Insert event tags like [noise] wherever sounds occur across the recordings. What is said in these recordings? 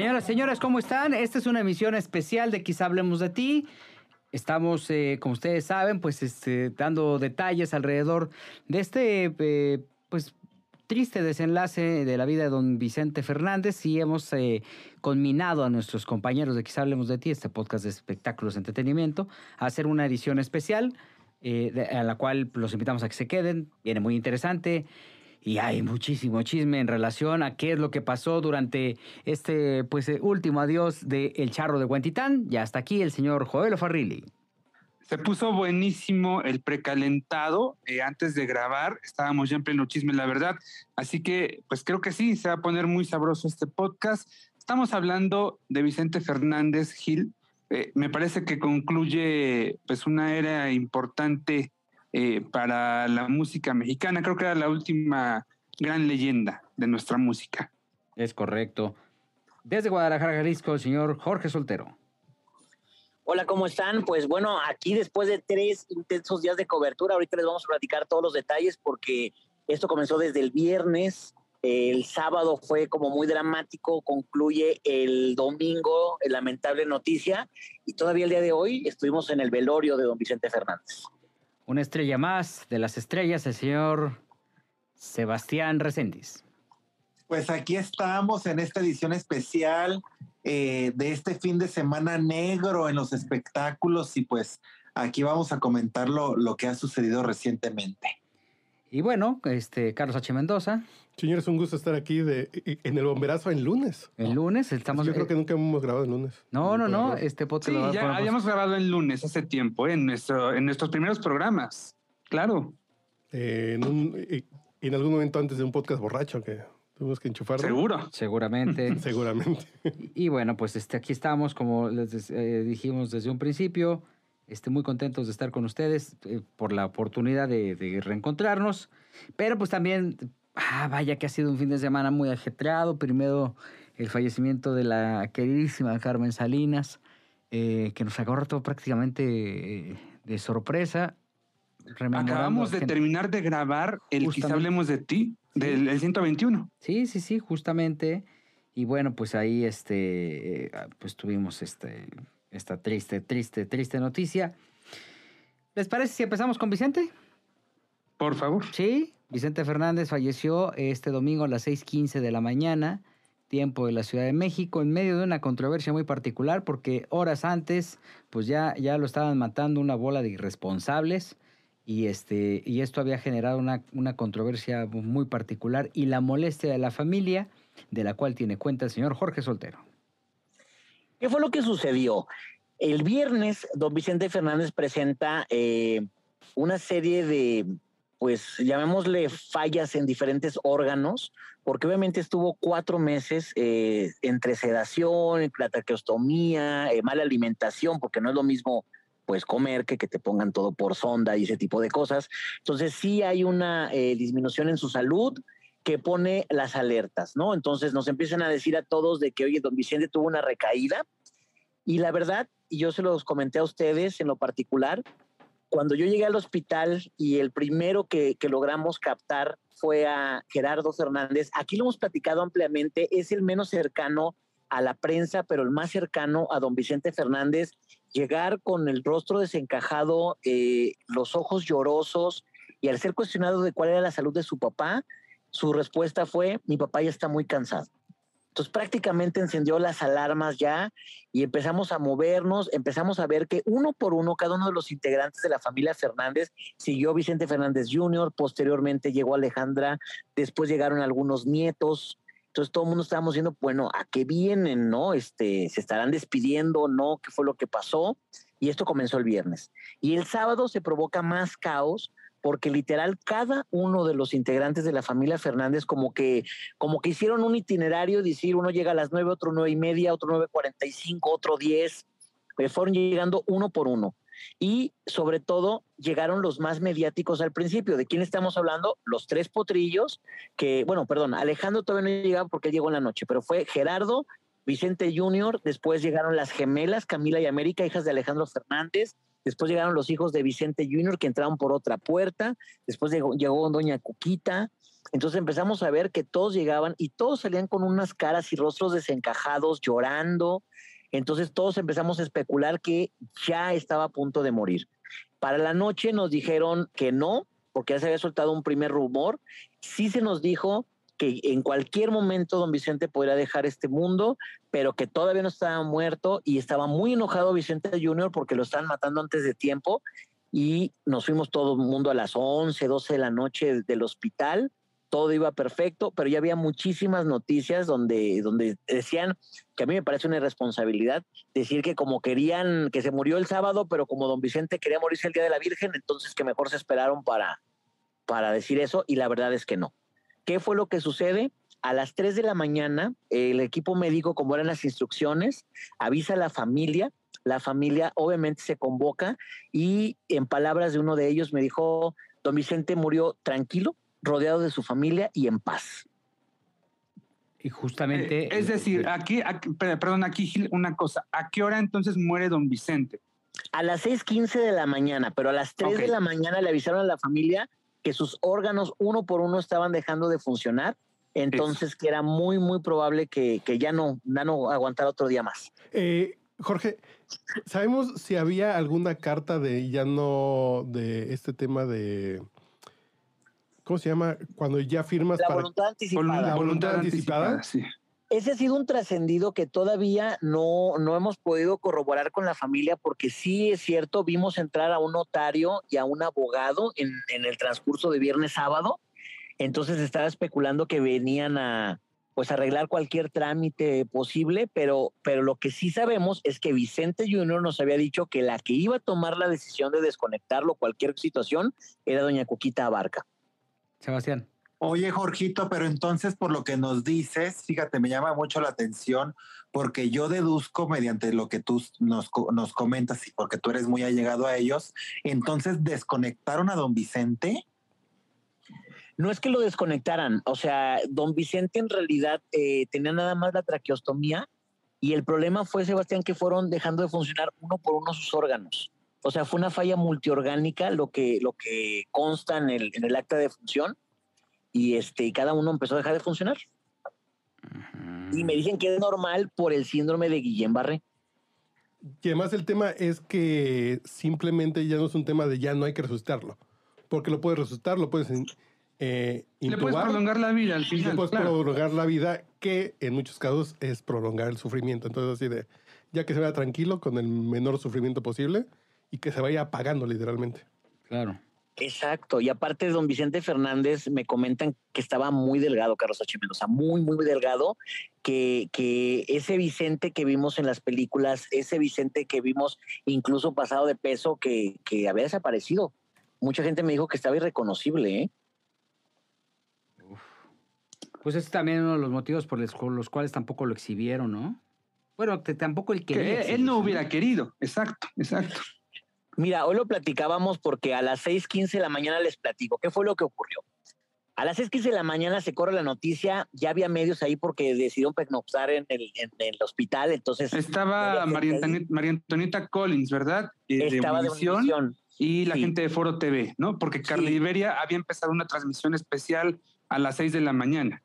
Señoras, señores, ¿cómo están? Esta es una emisión especial de Quizá Hablemos de Ti. Estamos, eh, como ustedes saben, pues este, dando detalles alrededor de este, eh, pues, triste desenlace de la vida de don Vicente Fernández y hemos eh, conminado a nuestros compañeros de Quizá Hablemos de Ti, este podcast de espectáculos entretenimiento, a hacer una edición especial a la cual los invitamos a que se queden. Viene muy interesante y hay muchísimo chisme en relación a qué es lo que pasó durante este pues eh, último adiós de El Charro de Huentitán. Ya está aquí el señor Joel Farrilli. Se puso buenísimo el precalentado eh, antes de grabar. Estábamos ya en pleno chisme, la verdad. Así que, pues creo que sí, se va a poner muy sabroso este podcast. Estamos hablando de Vicente Fernández Gil. Eh, me parece que concluye pues una era importante eh, para la música mexicana. Creo que era la última gran leyenda de nuestra música. Es correcto. Desde Guadalajara, Jalisco, el señor Jorge Soltero. Hola, ¿cómo están? Pues bueno, aquí después de tres intensos días de cobertura, ahorita les vamos a platicar todos los detalles porque esto comenzó desde el viernes, el sábado fue como muy dramático, concluye el domingo, lamentable noticia, y todavía el día de hoy estuvimos en el velorio de don Vicente Fernández. Una estrella más de las estrellas, el señor Sebastián Recendis. Pues aquí estamos en esta edición especial eh, de este fin de semana negro en los espectáculos y pues aquí vamos a comentar lo, lo que ha sucedido recientemente. Y bueno, este Carlos H. Mendoza. Señores, un gusto estar aquí de, en el bomberazo en lunes. El lunes estamos. Yo creo que nunca hemos grabado en lunes. No, no, no. Este podcast sí, ya habíamos grabado en lunes hace tiempo, en nuestro, en nuestros primeros programas. Claro. Eh, en, en algún momento antes de un podcast borracho que tuvimos que enchufarlo. Seguro. Seguramente. [laughs] Seguramente. Y, bueno, pues este, aquí estamos, como les eh, dijimos desde un principio. Este, muy contentos de estar con ustedes eh, por la oportunidad de, reencontrarnos. Pero pues también, ah, vaya que ha sido un fin de semana muy ajetreado. Primero el fallecimiento de la queridísima Carmen Salinas, eh, que nos agarró prácticamente eh, de sorpresa. Acabamos de terminar de grabar el Quizá Hablemos de Ti, del 121. Sí, sí, sí, justamente. Y bueno, pues ahí este, pues tuvimos este esta triste, triste, triste noticia. ¿Les parece si empezamos con Vicente? Por favor. Sí, Vicente Fernández falleció este domingo a las 6:15 de la mañana, tiempo de la Ciudad de México, en medio de una controversia muy particular, porque horas antes, pues ya, ya lo estaban matando una bola de irresponsables. Y, este, y esto había generado una, una controversia muy particular y la molestia de la familia, de la cual tiene cuenta el señor Jorge Soltero. ¿Qué fue lo que sucedió? El viernes, don Vicente Fernández presenta eh, una serie de, pues llamémosle fallas en diferentes órganos, porque obviamente estuvo cuatro meses eh, entre sedación, la traqueostomía, eh, mala alimentación, porque no es lo mismo pues comer que que te pongan todo por sonda y ese tipo de cosas. Entonces sí hay una disminución en su salud que pone las alertas, ¿no? Entonces nos empiezan a decir a todos de que, oye, don Vicente tuvo una recaída. Y la verdad, y yo se los comenté a ustedes en lo particular, cuando yo llegué al hospital y el primero que, logramos captar fue a Gerardo Fernández, aquí lo hemos platicado ampliamente, es el menos cercano a la prensa, pero el más cercano a don Vicente Fernández, llegar con el rostro desencajado, eh, los ojos llorosos, y al ser cuestionado de cuál era la salud de su papá, su respuesta fue, mi papá ya está muy cansado. Entonces prácticamente encendió las alarmas ya y empezamos a movernos, empezamos a ver que uno por uno cada uno de los integrantes de la familia Fernández siguió Vicente Fernández Jr., posteriormente llegó Alejandra, después llegaron algunos nietos. Entonces todo el mundo estábamos diciendo, bueno, ¿a qué vienen? ¿No? Este, ¿Se estarán despidiendo? ¿No? ¿Qué fue lo que pasó? Y esto comenzó el viernes. Y el sábado se provoca más caos porque literal cada uno de los integrantes de la familia Fernández como que, como que hicieron un itinerario, decir, uno llega a las nueve, otro nueve y media, otro nueve cuarenta y cinco, otro diez, eh, fueron llegando uno por uno. Y sobre todo llegaron los más mediáticos al principio. ¿De quién estamos hablando? Los tres potrillos, que, bueno, perdón, Alejandro todavía no llegaba porque llegó en la noche, pero fue Gerardo, Vicente Junior, después llegaron las gemelas, Camila y América, hijas de Alejandro Fernández, después llegaron los hijos de Vicente Junior que entraron por otra puerta, después llegó, llegó Doña Cuquita, entonces empezamos a ver que todos llegaban y todos salían con unas caras y rostros desencajados, llorando, entonces todos empezamos a especular que ya estaba a punto de morir. Para la noche nos dijeron que no, porque ya se había soltado un primer rumor, sí se nos dijo que en cualquier momento don Vicente podría dejar este mundo, pero que todavía no estaba muerto y estaba muy enojado Vicente Junior porque lo estaban matando antes de tiempo y nos fuimos todo el mundo a las 11, 12 de la noche del hospital, todo iba perfecto, pero ya había muchísimas noticias donde, donde decían que a mí me parece una irresponsabilidad decir que como querían que se murió el sábado, pero como don Vicente quería morirse el día de la Virgen, entonces que mejor se esperaron para, para decir eso y la verdad es que no. ¿Qué fue lo que sucede? A las 3 de la mañana, el equipo médico, como eran las instrucciones, avisa a la familia. La familia obviamente se convoca y en palabras de uno de ellos me dijo, don Vicente murió tranquilo, rodeado de su familia y en paz. Y justamente... Eh, es decir, aquí, aquí, perdón, aquí Gil, una cosa, ¿a qué hora entonces muere don Vicente? A las 6.15 de la mañana, pero a las 3 Ok. de la mañana le avisaron a la familia que sus órganos uno por uno estaban dejando de funcionar, entonces que era muy, muy probable que, que ya no, ya no aguantara otro día más. Eh, Jorge, ¿sabemos si había alguna carta de ya no de este tema de ¿cómo se llama? Cuando ya firmas La para voluntad anticipada. La voluntad anticipada. sí. Ese ha sido un trascendido que todavía no, no hemos podido corroborar con la familia porque sí es cierto, vimos entrar a un notario y a un abogado en, en el transcurso de viernes sábado, entonces estaba especulando que venían a pues arreglar cualquier trámite posible, pero, pero lo que sí sabemos es que Vicente Junior nos había dicho que la que iba a tomar la decisión de desconectarlo cualquier situación era doña Coquita Abarca. Sebastián. Oye, Jorgito, pero entonces por lo que nos dices, fíjate, me llama mucho la atención porque yo deduzco mediante lo que tú nos, nos comentas y porque tú eres muy allegado a ellos, entonces desconectaron a don Vicente. No es que lo desconectaran, o sea, don Vicente en realidad eh, tenía nada más la traqueostomía y el problema fue, Sebastián, que fueron dejando de funcionar uno por uno sus órganos. O sea, fue una falla multiorgánica lo que, lo que consta en el, en el acta de función y, este, y cada uno empezó a dejar de funcionar. Y me dicen que es normal por el síndrome de Guillain-Barré. Y además el tema es que simplemente ya no es un tema de ya no hay que resucitarlo. Porque lo puedes resucitar, lo puedes eh, Le puedes intubar, prolongar la vida al y le final. puedes claro. prolongar la vida, que en muchos casos es prolongar el sufrimiento. Entonces así de, ya que se vaya tranquilo con el menor sufrimiento posible y que se vaya apagando literalmente. Claro. Exacto, y aparte don Vicente Fernández me comentan que estaba muy delgado, Carlos H. Mendoza, muy, muy delgado, que, que ese Vicente que vimos en las películas, ese Vicente que vimos incluso pasado de peso, que, que había desaparecido. Mucha gente me dijo que estaba irreconocible, ¿eh? Pues ese es también uno de los motivos por los, por los cuales tampoco lo exhibieron, ¿no? Bueno, que tampoco el Que quería él, él no hubiera querido, exacto, exacto. Mira, hoy lo platicábamos porque a las 6:15 de la mañana les platico. ¿Qué fue lo que ocurrió? A las 6:15 de la mañana se corre la noticia, ya había medios ahí porque decidieron pernoctar en el, en el hospital, entonces Estaba María. Antonieta, María Antonieta Collins, ¿verdad? Eh, estaba de Univisión, Univisión. y la Sí. gente de Foro TV, ¿no? Porque Carla Sí. Iberia había empezado una transmisión especial a las 6 de la mañana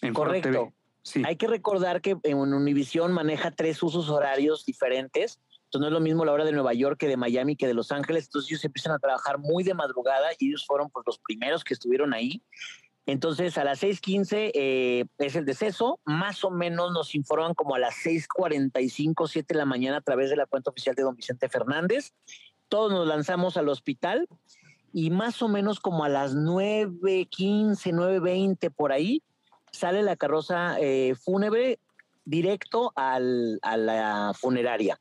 en Foro Correcto. TV. Sí. Hay que recordar que en Univision maneja tres usos horarios diferentes. Entonces no es lo mismo la hora de Nueva York que de Miami que de Los Ángeles. Entonces ellos empiezan a trabajar muy de madrugada y ellos fueron pues, los primeros que estuvieron ahí. Entonces a las 6:15 eh, es el deceso. Más o menos nos informan como a las 6:45, 7 de la mañana a través de la cuenta oficial de don Vicente Fernández. Todos nos lanzamos al hospital y más o menos como a las 9:15, 9:20 por ahí sale la carroza eh, fúnebre directo al- a la funeraria.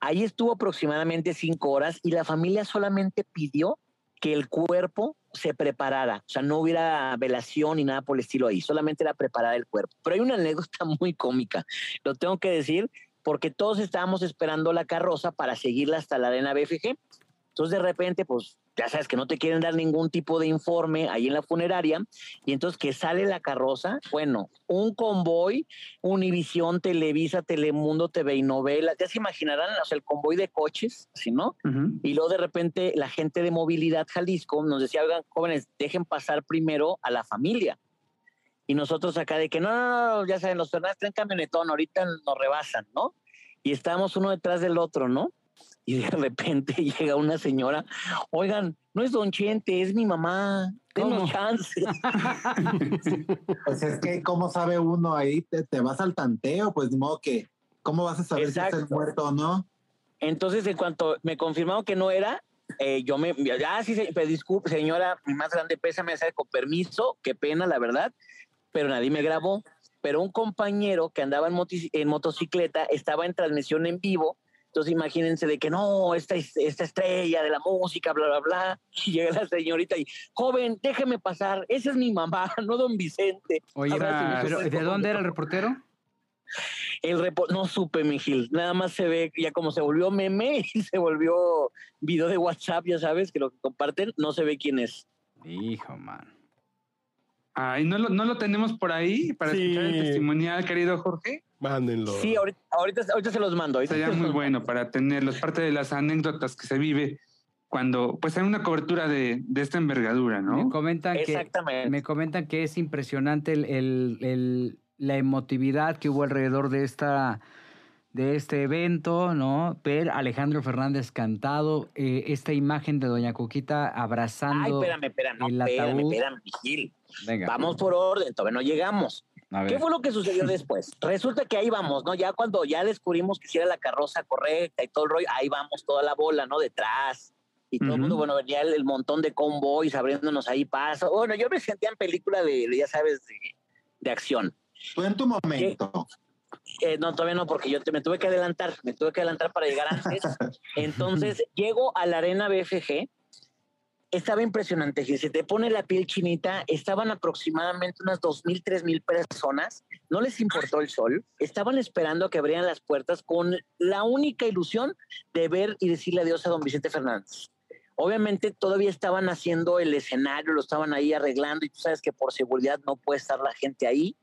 Ahí estuvo aproximadamente cinco horas y la familia solamente pidió que el cuerpo se preparara, o sea, no hubiera velación ni nada por el estilo ahí, solamente era preparar el cuerpo. Pero hay una anécdota [laughs] muy cómica, lo tengo que decir, porque todos estábamos esperando la carroza para seguirla hasta la arena BFG. Entonces, de repente, pues ya sabes que no te quieren dar ningún tipo de informe ahí en la funeraria, y entonces que sale la carroza, bueno, un convoy, Univisión, Televisa, Telemundo, TV y novelas, ya se imaginarán, o sea, el convoy de coches, ¿sí no? Y luego de repente la gente de Movilidad Jalisco nos decía, oigan, jóvenes, dejen pasar primero a la familia. Y nosotros acá de que no, no, no, ya saben, los Fernández traen camionetón, ahorita nos rebasan, ¿no? Y estábamos uno detrás del otro, ¿no? Y de [laughs] repente llega una señora, oigan, no es Don Chente, es mi mamá, denos chance. [laughs] Pues es que, ¿cómo sabe uno ahí? Te, te vas al tanteo, pues de modo que, ¿cómo vas a saber si es el Exacto. muerto o no? Entonces, en cuanto me confirmaron que no era, eh, yo me, ah, sí, se- pero disculpe, señora, mi más grande pésame, con permiso, qué pena, la verdad, pero nadie me grabó. Pero un compañero que andaba en, motis- en motocicleta estaba en transmisión en vivo, entonces imagínense de que no, esta, es- esta estrella de la música, bla, bla, bla, [laughs] y llega la señorita y, joven, déjeme pasar, esa es mi mamá, [laughs] no don Vicente. Oye, pero ¿de dónde era el reportero? El repo no supe, mi Gil. Nada más se ve, ya como se volvió meme [laughs] y se volvió video de WhatsApp, ya sabes, que lo que comparten, no se ve quién es. Hijo, man. Ay, ¿no lo, ¿no lo tenemos por ahí para Sí. escuchar el testimonial, querido Jorge? Mándenlo. Sí, ahorita, ahorita, ahorita se los mando. ahorita Sería muy mando. bueno para tenerlos, parte de las anécdotas que se vive cuando pues hay una cobertura de, de esta envergadura, Me ¿no? comentan que Exactamente. me comentan que es impresionante el, el- el- la emotividad que hubo alrededor de esta de este evento, ¿no? Ver Alejandro Fernández cantado, eh, esta imagen de Doña Coquita Ay, abrazando. espérame, espérame, no, el espérame, ataúd. espérame, Gil. Venga, Vamos por orden, todavía no llegamos. A ver. ¿Qué fue lo que sucedió [laughs] después? Resulta que ahí vamos, ¿no? Ya cuando ya descubrimos que si era la carroza correcta y todo el rollo, ahí vamos toda la bola, ¿no? Detrás. Y todo el Ujú. mundo, bueno, venía el, el montón de convoys abriéndonos ahí paso. Bueno, yo me sentía en película de, ya sabes, de, de acción. Tú en tu momento. Eh, no, todavía no, porque yo te- me tuve que adelantar, me tuve que adelantar para llegar antes. [laughs] Entonces, llego a la arena BFG. Estaba impresionante, Gil, se te pone la piel chinita. Estaban aproximadamente unas 2.000, 3.000 personas. No les importó el sol. Estaban esperando a que abrieran las puertas con la única ilusión de ver y decirle adiós a don Vicente Fernández. Obviamente todavía estaban haciendo el escenario, lo estaban ahí arreglando y tú sabes que por seguridad no puede estar la gente ahí.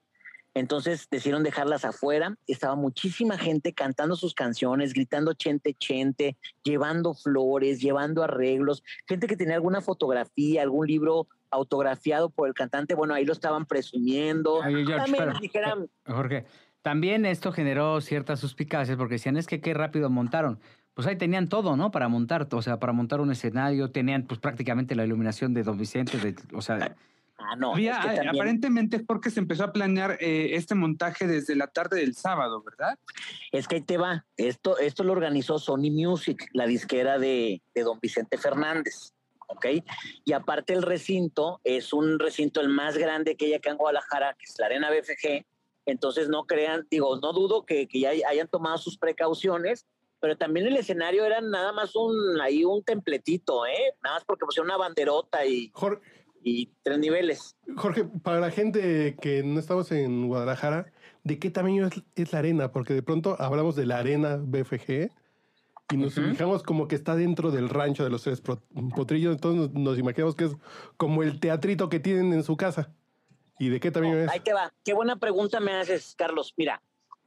Entonces decidieron dejarlas afuera. Estaba muchísima gente cantando sus canciones, gritando chente, chente, llevando flores, llevando arreglos. Gente que tenía alguna fotografía, algún libro autografiado por el cantante. Bueno, ahí lo estaban presumiendo. George, También dijeran, Jorge, también esto generó ciertas suspicacias porque decían, es que qué rápido montaron. Pues ahí tenían todo, ¿no? Para montar, o sea, para montar un escenario, tenían pues prácticamente la iluminación de Don Vicente, de- o sea, ah, no. Había, es que también- aparentemente Jorge se empezó a planear eh, este montaje desde la tarde del sábado, ¿verdad? Es que ahí te va. Esto, esto lo organizó Sony Music, la disquera de, de don Vicente Fernández. ¿Ok? Y aparte el recinto es un recinto el más grande que hay acá en Guadalajara, que es la Arena BFG. Entonces no crean, digo, no dudo que, que ya hayan tomado sus precauciones, pero también el escenario era nada más un, ahí un templetito, ¿eh? Nada más porque pusieron una banderota y, y tres niveles. Jorge, para la gente que no estamos en Guadalajara, ¿de qué tamaño es, es la arena? Porque de pronto hablamos de la arena BFG y nos Ujú. fijamos como que está dentro del rancho de los tres potrillos, entonces nos, imaginamos que es como el teatrito que tienen en su casa. ¿Y de qué tamaño es? Ahí te va. Qué buena pregunta me haces, Carlos. Mira,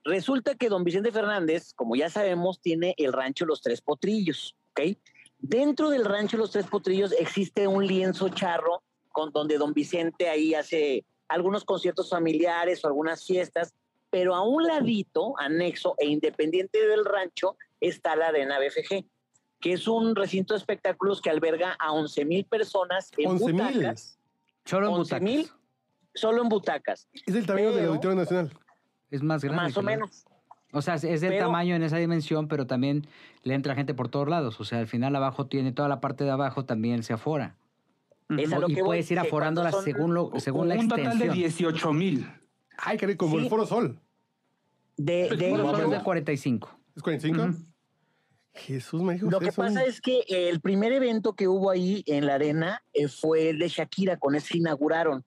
resulta que don Vicente Fernández, como ya sabemos, tiene el rancho Los Tres Potrillos, ¿ok? Dentro del rancho Los Tres Potrillos existe un lienzo charro con donde don Vicente ahí hace algunos conciertos familiares o algunas fiestas, pero a un ladito, anexo e independiente del rancho, está la Arena BFG, que es un recinto de espectáculos que alberga a 11 mil personas en 11 mil. butacas, solo en 11 mil butacas. solo en butacas. Es el tamaño del Auditorio Nacional. Es más grande. Más o menos. O sea, es del Pero- tamaño en esa dimensión, pero también le entra gente por todos lados. O sea, al final abajo tiene toda la parte de abajo también se afora. Es a lo y que voy, puedes ir que aforándola cuando son- según, lo, según la un total de extensión. 18 mil. Ay, caray, como Sí. el Foro Sol. De, de hecho, es de 45. ¿Es 45? Ujú. Jesús me dijo Lo que eso. pasa es que el primer evento que hubo ahí en la arena eh, fue el de Shakira, con ese inauguraron.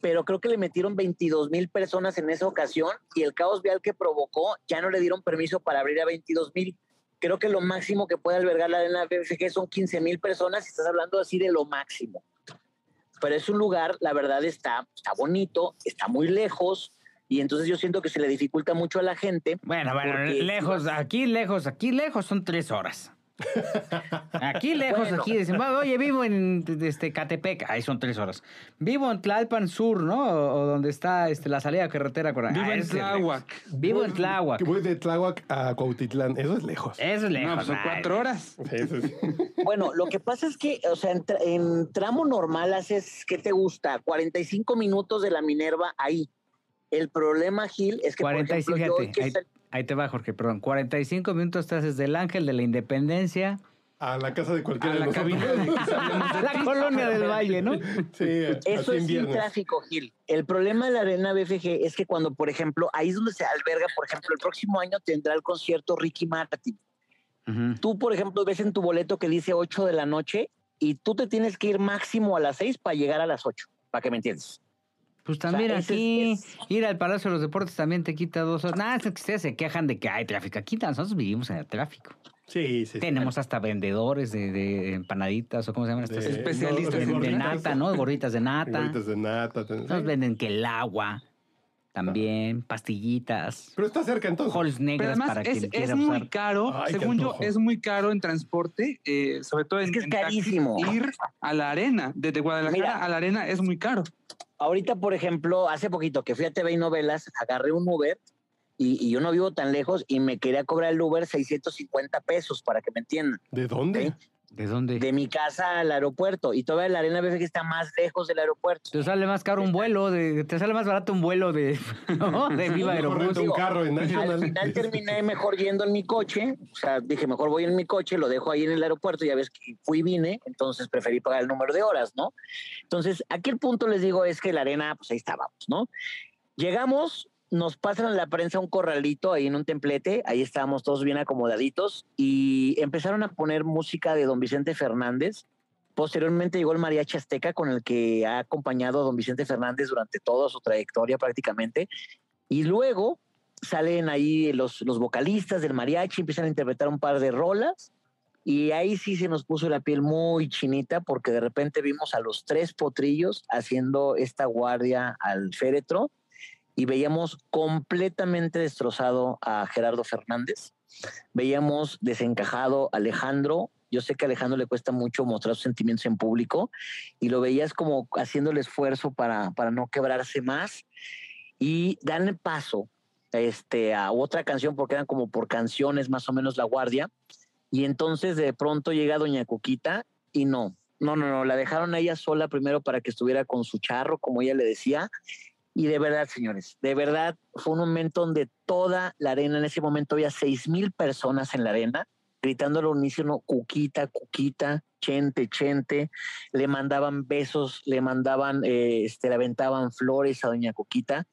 Pero creo que le metieron 22 mil personas en esa ocasión y el caos vial que provocó ya no le dieron permiso para abrir a 22 mil. Creo que lo máximo que puede albergar la arena BFG son 15 mil personas y estás hablando así de lo máximo. Pero es un lugar, la verdad, está, está bonito, está muy lejos y entonces yo siento que se le dificulta mucho a la gente. Bueno, bueno, Porque- lejos, aquí lejos, aquí lejos son tres horas. [laughs] Aquí lejos, Bueno. aquí dicen, "Va, oye, vivo en este Catepec, ahí son tres horas. Vivo en Tlalpan Sur, ¿no? O, o donde está este, la salida a carretera. con- Vivo Ah, en. Tláhuac. Vivo en Tláhuac. Voy de Tláhuac a Cuautitlán. Eso es lejos. Eso es lejos. No, pues son ay. cuatro horas. Sí, eso sí. [laughs] Bueno, lo que pasa es que, o sea, en, tra- en tramo normal haces, ¿qué te gusta? 45 minutos de la Minerva ahí. El problema, Gil, es que, 45, por ejemplo, yo que ahí, te va, Jorge, perdón. 45 minutos estás desde el Ángel de la Independencia A la casa de cualquiera A de la nosotros. [laughs] la colonia del Valle, ¿no? Sí, Eso es viernes. tráfico, Gil. El problema de la Arena BFG es que cuando, por ejemplo, ahí es donde se alberga, por ejemplo, el próximo año tendrá el concierto Ricky Martin. Tú, por ejemplo, ves en tu boleto que dice 8 de la noche y tú te tienes que ir máximo a las 6 para llegar a las 8, para que me entiendas. Pues también aquí, es- ir al Palacio de los Deportes también te quita dos horas. Nada, es que ustedes se quejan de que hay tráfico. Aquí nosotros vivimos en el tráfico. Sí, sí. Tenemos hasta vendedores de, de empanaditas o cómo se llaman estas. De- Especialistas no, de, de nata, ¿no? Gorditas de nata. Gorditas de nata. ten- Nos sí. venden que el agua también, pastillitas, Pero está cerca entonces. holes Pero negras además para es, quien es quiera muy usar. caro, Ay, según yo, es muy caro en transporte, eh, sobre todo en, Es que es en taxi, carísimo. ir a la arena, desde Guadalajara Mira. a la arena es muy caro. Ahorita, por ejemplo, hace poquito que fui a TV y Novelas, agarré un Uber y, y yo no vivo tan lejos y me quería cobrar el Uber 650 pesos, para que me entiendan. ¿De dónde? ¿De dónde? De mi casa al aeropuerto. Y todavía la arena BFG está más lejos del aeropuerto. Te sale más caro un vuelo, de, te sale más barato un vuelo de, [laughs] ¿no? de Viva renta un carro en Al final [laughs] terminé mejor yendo en mi coche. O sea, dije, mejor voy en mi coche, lo dejo ahí en el aeropuerto. Ya ves que fui y vine, entonces preferí pagar el número de horas, ¿no? Entonces, aquí el punto les digo es que la arena, pues ahí estábamos, ¿no? Llegamos, nos pasan a la prensa un corralito ahí en un templete, ahí estábamos todos bien acomodaditos y empezaron a poner música de don Vicente Fernández. Posteriormente llegó el mariachi azteca con el que ha acompañado a don Vicente Fernández durante toda su trayectoria prácticamente. Y luego salen ahí los, los vocalistas del mariachi, empiezan a interpretar un par de rolas. Y ahí sí se nos puso la piel muy chinita porque de repente vimos a los tres potrillos haciendo esta guardia al féretro y veíamos completamente destrozado a Gerardo Fernández. Veíamos desencajado a Alejandro. Yo sé que a Alejandro le cuesta mucho mostrar sus sentimientos en público y lo veías como haciendo el esfuerzo para, para no quebrarse más y dan paso este, a otra canción porque eran como por canciones más o menos la guardia. Y entonces de pronto llega doña Cuquita y no, no, no, no, la dejaron a ella sola primero para que estuviera con su charro, como ella le decía. Y de verdad, señores, de verdad fue un momento donde toda la arena, en ese momento había seis mil personas en la arena, gritando al unísono, Cuquita, Cuquita, Chente, Chente, le mandaban besos, le mandaban, eh, este, le aventaban flores a doña Cuquita.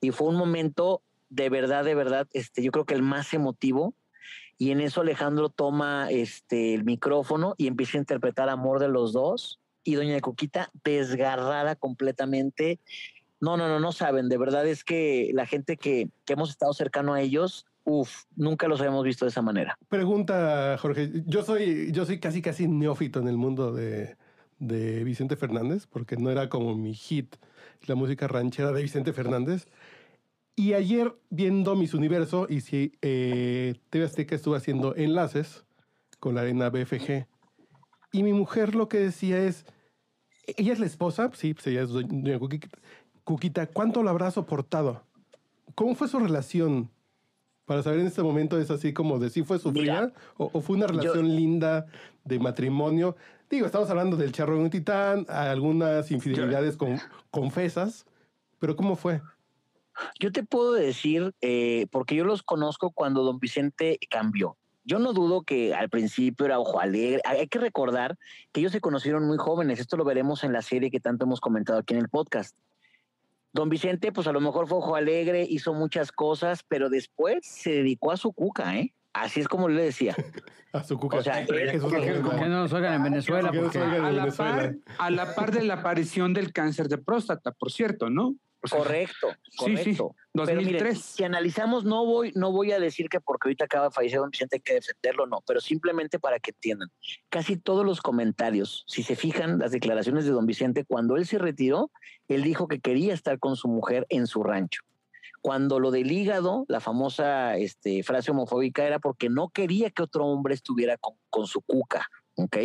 Y fue un momento de verdad, de verdad, este, yo creo que el más emotivo. Y en eso Alejandro toma este, el micrófono y empieza a interpretar Amor de los dos. Y doña Cuquita desgarrada completamente. No, no, no, no saben. De verdad es que la gente que, que hemos estado cercano a ellos, uff, nunca los habíamos visto de esa manera. Pregunta, Jorge. Yo soy, yo soy casi, casi neófito en el mundo de, de Vicente Fernández, porque no era como mi hit la música ranchera de Vicente Fernández. Y ayer, viendo Mis Universo, y si eh, TV Azteca estuvo haciendo enlaces con la arena BFG, y mi mujer lo que decía es, ella es la esposa, sí, pues ella es doña Cuquita, Cuquita, ¿cuánto la habrá soportado? ¿Cómo fue su relación? Para saber en este momento es así como de si fue sufrida o, o fue una relación linda de matrimonio. Digo, estamos hablando del charro en un titán, algunas infidelidades con, confesas, pero ¿cómo fue? Yo te puedo decir, eh, porque yo los conozco cuando don Vicente cambió. Yo no dudo que al principio era ojo alegre. Hay que recordar que ellos se conocieron muy jóvenes. Esto lo veremos en la serie que tanto hemos comentado aquí en el podcast. Don Vicente, pues a lo mejor fue ojo alegre, hizo muchas cosas, pero después se dedicó a su cuca, ¿eh? Así es como le decía. [laughs] A su cuca. O sea, Que era Jesús como- lo ¿Por mismo. qué no nos oigan en Venezuela? Que no Porque- se oigan en A la, Venezuela. par, a la par de la aparición del cáncer de próstata, por cierto, ¿no? O sea, Correcto, Sí, sí, correcto. Pero miren, 2003. si analizamos, no voy, no voy a decir que porque ahorita acaba de fallecer don Vicente hay que defenderlo, no, pero simplemente para que entiendan. Casi todos los comentarios, si se fijan las declaraciones de don Vicente, cuando él se retiró, él dijo que quería estar con su mujer en su rancho. Cuando lo del hígado, la famosa este, frase homofóbica era porque no quería que otro hombre estuviera con, con su cuca. ¿Ok?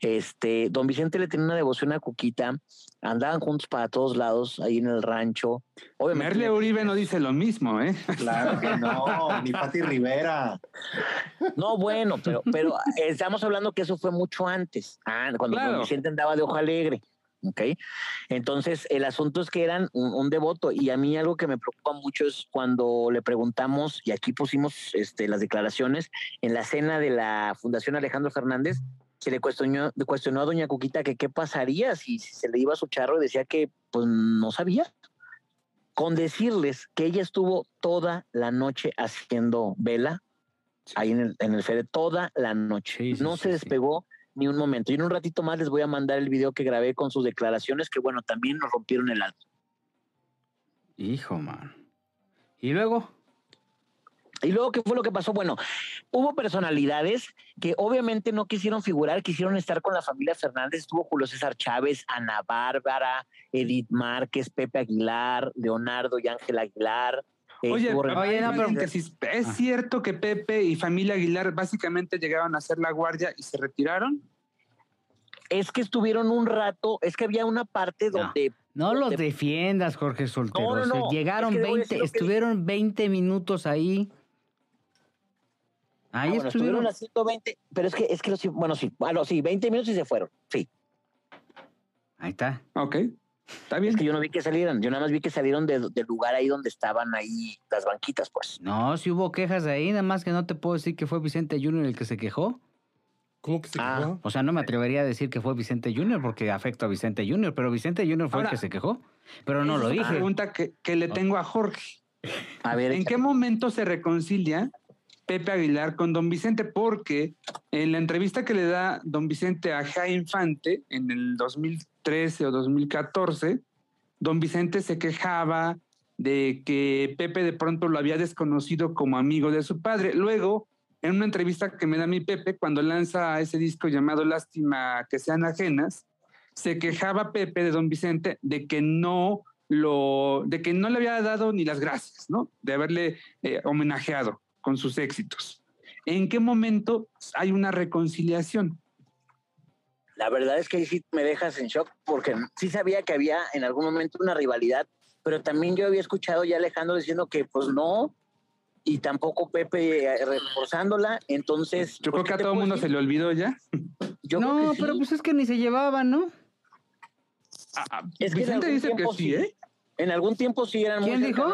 Este, don Vicente le tenía una devoción a Cuquita, andaban juntos para todos lados, ahí en el rancho. Obviamente, Merle Uribe no dice lo mismo, ¿eh? [laughs] Claro que no, ni Pati Rivera. No, bueno, pero, pero estamos hablando que eso fue mucho antes, ah, cuando Claro. don Vicente andaba de hoja alegre. ¿ok? Entonces, el asunto es que eran un, un devoto y a mí algo que me preocupa mucho es cuando le preguntamos, y aquí pusimos este, las declaraciones, en la cena de la Fundación Alejandro Fernández, se le cuestionó, a doña Cuquita que qué pasaría si, si se le iba su charro y decía que pues no sabía. Con decirles que ella estuvo toda la noche haciendo vela, ahí en el, en el Fede, toda la noche. Sí, sí, no se despegó ni un momento. Y en un ratito más les voy a mandar el video que grabé con sus declaraciones, que bueno, también nos rompieron el alma. Hijo, man. ¿Y luego? Y luego, ¿qué fue lo que pasó? Bueno, hubo personalidades que obviamente no quisieron figurar, quisieron estar con la familia Fernández. Estuvo Julio César Chávez, Ana Bárbara, Edith Márquez, Pepe Aguilar, Leonardo y Ángel Aguilar. eh, Oye, no, pero- ¿es Ah. cierto que Pepe y familia Aguilar básicamente llegaron a hacer la guardia y se retiraron? Es que estuvieron un rato, es que había una parte No. donde No los De- defiendas, Jorge Soltero. No, no, no. Llegaron Es que le voy a 20, decir lo que estuvieron 20 minutos ahí. Ah, Ahí bueno, estuvieron. estuvieron a 120, pero es que, es que los, bueno, sí, bueno, sí, 20 minutos y se fueron. Sí, Ahí está. Ok, está bien. es que yo no vi que salieran, yo nada más vi que salieron de- del lugar ahí donde estaban ahí las banquitas, pues. No, si hubo quejas ahí, nada más que no te puedo decir que fue Vicente Junior el que se quejó. ¿Cómo que se Ah. quejó? O sea, no me atrevería a decir que fue Vicente Junior porque afecto a Vicente Junior, pero Vicente Junior fue Ahora, el que se quejó. Pero no lo es la dije. pregunta que, que le tengo a Jorge. A ver, ¿En qué momento se reconcilia Pepe Aguilar con don Vicente? Porque en la entrevista que le da don Vicente a Jai Infante en el 2013 o 2014, don Vicente se quejaba de que Pepe de pronto lo había desconocido como amigo de su padre. Luego, en una entrevista que me da mi Pepe, cuando lanza ese disco llamado Lástima que sean ajenas, se quejaba Pepe de don Vicente de que no lo, de que no le había dado ni las gracias, ¿no? De haberle eh, homenajeado con sus éxitos. ¿En qué momento hay una reconciliación? la verdad es que ahí sí me dejas en shock porque sí sabía que había en algún momento una rivalidad, pero también yo había escuchado ya Alejandro diciendo que pues no, y tampoco Pepe eh, reforzándola, entonces... Yo creo que a ¿qué te todo el mundo se le olvidó ya. Yo creo no, que pero pues es que ni se llevaban, ¿no? Ah, ah, Es que Vicente dice que sí, ¿eh? En algún tiempo sí eran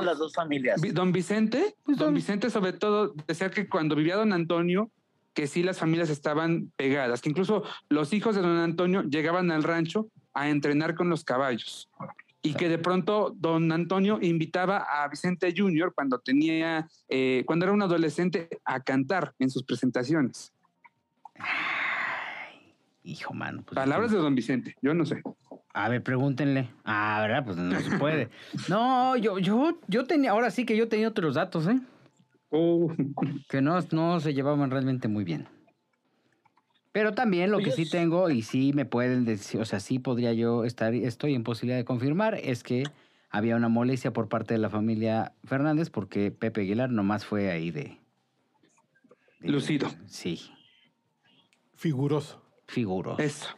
las dos familias. Don Vicente, Pues, don don- Vicente sobre todo decía que cuando vivía don Antonio, que sí las familias estaban pegadas, que incluso los hijos de don Antonio llegaban al rancho a entrenar con los caballos. Y que de pronto don Antonio invitaba a Vicente Junior cuando tenía, eh, cuando era un adolescente, a cantar en sus presentaciones. Hijo, mano. pues, Palabras de don Vicente, yo no sé. A ver, pregúntenle. Ah, ¿verdad? Pues no se puede. [laughs] No, yo, yo, yo tenía, ahora sí que yo tenía otros datos, ¿eh? Oh, Que no, no se llevaban realmente muy bien. Pero también lo que sí tengo, y sí me pueden decir, o sea, sí podría yo estar, estoy en posibilidad de confirmar, es que había una molestia por parte de la familia Fernández porque Pepe Aguilar nomás fue ahí de... de- Lucido. Sí, Figuroso. figuro. eso.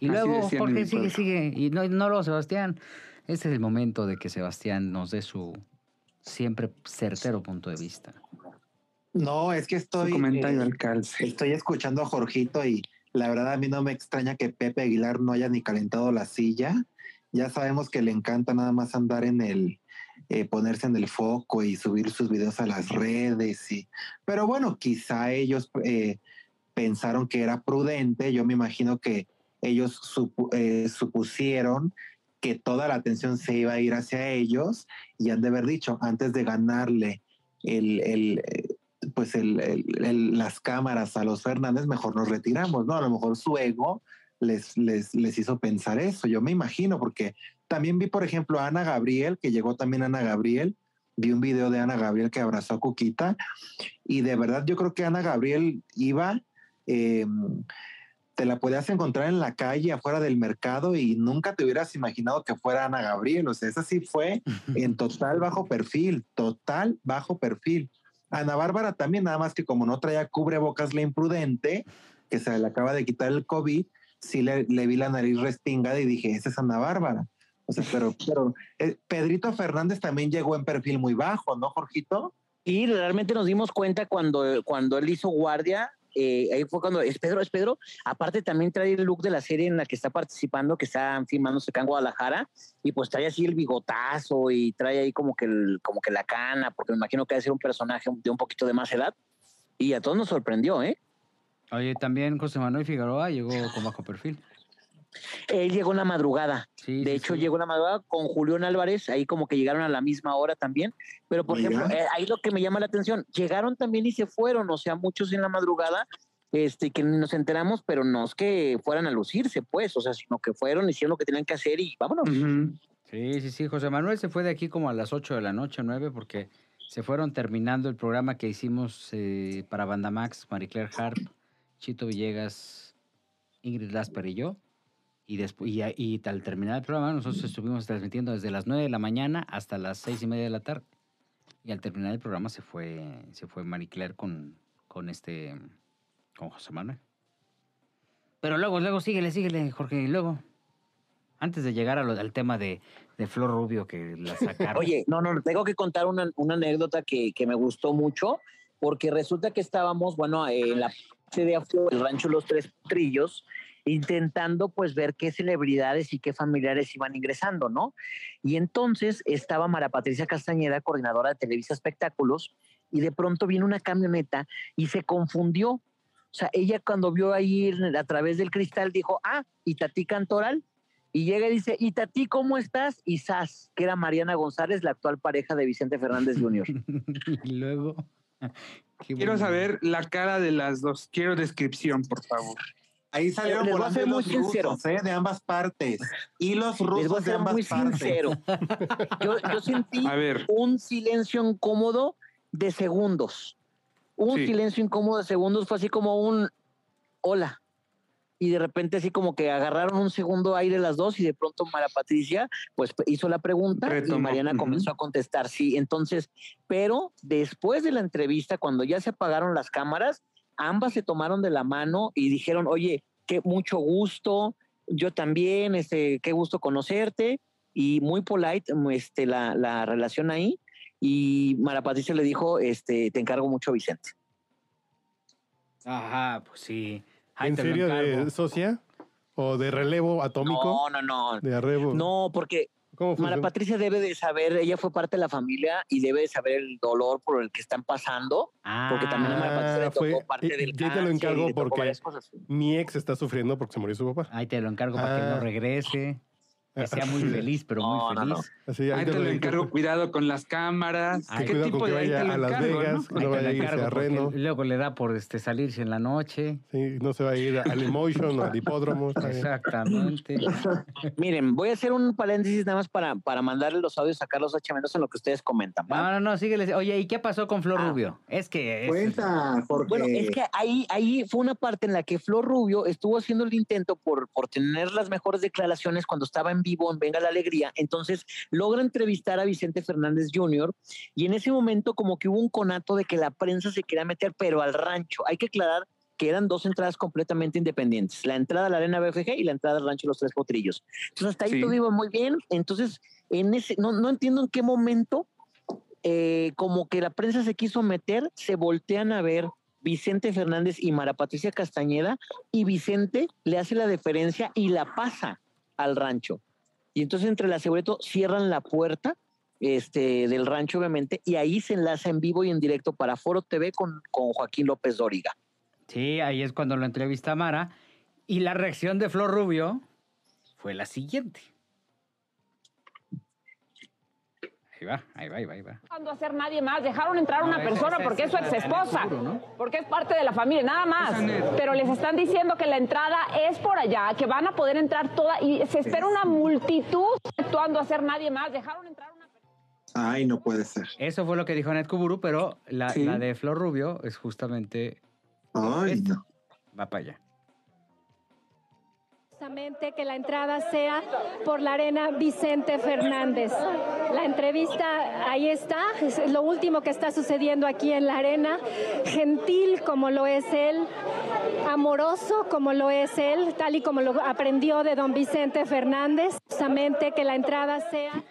Y luego, Jorge, mi sigue, sigue. Y no, no lo, Sebastián. Este es el momento de que Sebastián nos dé su siempre certero punto de vista. No, es que Su estoy, comentario eh, al calce. estoy escuchando a Jorgito y la verdad a mí no me extraña que Pepe Aguilar no haya ni calentado la silla. Ya sabemos que le encanta nada más andar en el, eh, ponerse en el foco y subir sus videos a las redes. Y, pero bueno, quizá ellos eh, pensaron que era prudente. Yo me imagino que ellos eh, supusieron que toda la atención se iba a ir hacia ellos y han de haber dicho, antes de ganarle el, el, eh, pues el, el- las cámaras a los Fernández, mejor nos retiramos, ¿no? A lo mejor su ego les, les, les hizo pensar eso, yo me imagino, porque también vi, por ejemplo, a Ana Gabriel, que llegó también Ana Gabriel, vi un video de Ana Gabriel que abrazó a Cuquita, y de verdad yo creo que Ana Gabriel iba, eh, te la podías encontrar en la calle, afuera del mercado, y nunca te hubieras imaginado que fuera Ana Gabriel, o sea, esa sí fue en total bajo perfil, total bajo perfil. Ana Bárbara también, nada más que como no traía cubrebocas la imprudente, que se le acaba de quitar el COVID, sí le, le vi la nariz respingada y dije, esa es Ana Bárbara. O sea, pero, pero eh, Pedrito Fernández también llegó en perfil muy bajo, ¿no, Jorgito? Y realmente nos dimos cuenta cuando, cuando él hizo guardia, eh, ahí fue cuando es Pedro, es Pedro. Aparte también trae el look de la serie en la que está participando, que está filmándose acá en Guadalajara, y pues trae así el bigotazo y trae ahí como que, como que la cana, porque me imagino que debe ser un personaje de un poquito de más edad. Y a todos nos sorprendió, ¿eh? Oye, también José Manuel Figueroa llegó con bajo perfil. Él llegó en la madrugada. Sí, De sí, hecho, sí. llegó en la madrugada con Julián Álvarez, ahí como que llegaron a la misma hora también. Pero, por Mira. ejemplo, eh, ahí lo que me llama la atención, llegaron también y se fueron, o sea, muchos en la madrugada, este, que nos enteramos, pero no es que fueran a lucirse, pues, o sea, sino que fueron, hicieron lo que tenían que hacer y vámonos. Sí, sí, sí. José Manuel se fue de aquí como a las 8 de la noche, 9, porque se fueron terminando el programa que hicimos eh, para Banda Max, Marie Claire Harp, Chito Villegas, Ingrid Lasper y yo. Y, después, y, y al terminar el programa, nosotros estuvimos transmitiendo desde las 9 de la mañana hasta las 6 y media de la tarde. Y al terminar el programa se fue, se fue Marie Claire con, con este, con José Manuel. Pero luego, luego, síguele, síguele, Jorge, y luego. Antes de llegar a lo- al tema de, de Flor Rubio que la sacaron. [laughs] Oye, no, no, tengo que contar una, una anécdota que, que me gustó mucho, porque resulta que estábamos, bueno, en la parte de afuera del rancho Los Tres Trillos, intentando pues ver qué celebridades y qué familiares iban ingresando, ¿no? Y entonces estaba Mara Patricia Castañeda, coordinadora de Televisa Espectáculos, y de pronto viene una camioneta y se confundió. O sea, ella cuando vio ahí a través del cristal dijo, ah, y Tati Cantoral, y llega y dice, ¿y Tati cómo estás? Y Sas, que era Mariana González, la actual pareja de Vicente Fernández Jr. [laughs] y luego. Quiero bueno. saber la cara de las dos. Quiero descripción, por favor. Ahí salieron Les voy a volando ser muy rusos, ¿eh? de ambas partes. Y los Les voy a rusos de ambas muy partes. sincero. Yo, yo sentí A ver, un silencio incómodo de segundos. Un Sí. silencio incómodo de segundos fue así como un hola. Y de repente así como que agarraron un segundo aire las dos y de pronto Mara Patricia pues hizo la pregunta y Retomó. Mariana Ujú. comenzó a contestar sí. Entonces, pero después de la entrevista, cuando ya se apagaron las cámaras, ambas se tomaron de la mano y dijeron, oye, qué mucho gusto, yo también, este, qué gusto conocerte y muy polite este, la, la relación ahí. Y Mara Patricia le dijo, este, te encargo mucho, Vicente. Ajá, pues sí. ¿En serio de socia? ¿O de relevo atómico? No, no, no. ¿De arrebo? No, porque ¿Cómo Mara? Patricia debe de saber, ella fue parte de la familia y debe de saber el dolor por el que están pasando, porque también a Mara Patricia le Ah, tocó fue- parte eh, del yo te lo encargo porque-. Mi ex está sufriendo porque se murió su papá. Ahí te lo encargo para que no Ah. regrese. Que sea muy feliz, pero muy No, no, feliz. no. Así, ahí te lo encargo. Cuidado con las cámaras. Ay, ¿Qué cuidado tipo con que de ahí te lo a Las encargo, Vegas, no? Ahí vaya a irse encargo a Reno. luego le da por este, salirse en la noche. Sí, no se va a ir al Emotion o al hipódromo. Exactamente. [laughs] Miren, voy a hacer un paréntesis nada más para, para mandarle los audios a Carlos H. Mendoza en lo que ustedes comentan. ¿va? No, no, no, síguele. Oye, ¿y qué pasó con Flor Ah. Rubio? Es que... es- Cuenta, porque Bueno, es que ahí, ahí fue una parte en la que Flor Rubio estuvo haciendo el intento por, por tener las mejores declaraciones cuando estaba en vivo en Venga la Alegría. Entonces logra entrevistar a Vicente Fernández Jr. y en ese momento como que hubo un conato de que la prensa se quería meter, pero al rancho. Hay que aclarar que eran dos entradas completamente independientes, la entrada a la Arena BFG y la entrada al rancho Los Tres Potrillos. Entonces hasta ahí Sí. todo iba muy bien. Entonces, en ese, no, no entiendo en qué momento eh, como que la prensa se quiso meter, se voltean a ver Vicente Fernández y Mara Patricia Castañeda y Vicente le hace la deferencia y la pasa al rancho. Y entonces entre la seguridad cierran la puerta este, del rancho, obviamente, y ahí se enlaza en vivo y en directo para Foro TV con, con Joaquín López Dóriga. Sí, ahí es cuando lo entrevista Mara. Y la reacción de Flor Rubio fue la siguiente. Ahí Ahí va, ahí va, ahí va, ahí va. dejando hacer nadie más. Dejaron entrar a una No, persona porque es su ex esposa. seguro, ¿no? Porque es parte de la familia, nada más. Pero les están diciendo que la entrada es por allá, que van a poder entrar toda. Y se espera una multitud actuando a hacer nadie más. Dejaron entrar a una persona. Ay, no puede ser. Eso fue lo que dijo Anet Kuburu, pero la, Sí. la de Flor Rubio es justamente Ay, Esto. no. va para allá. Que la entrada sea por la arena Vicente Fernández. La entrevista ahí está, es lo último que está sucediendo aquí en la arena. Gentil como lo es él, amoroso como lo es él, tal y como lo aprendió de don Vicente Fernández. Justamente que la entrada sea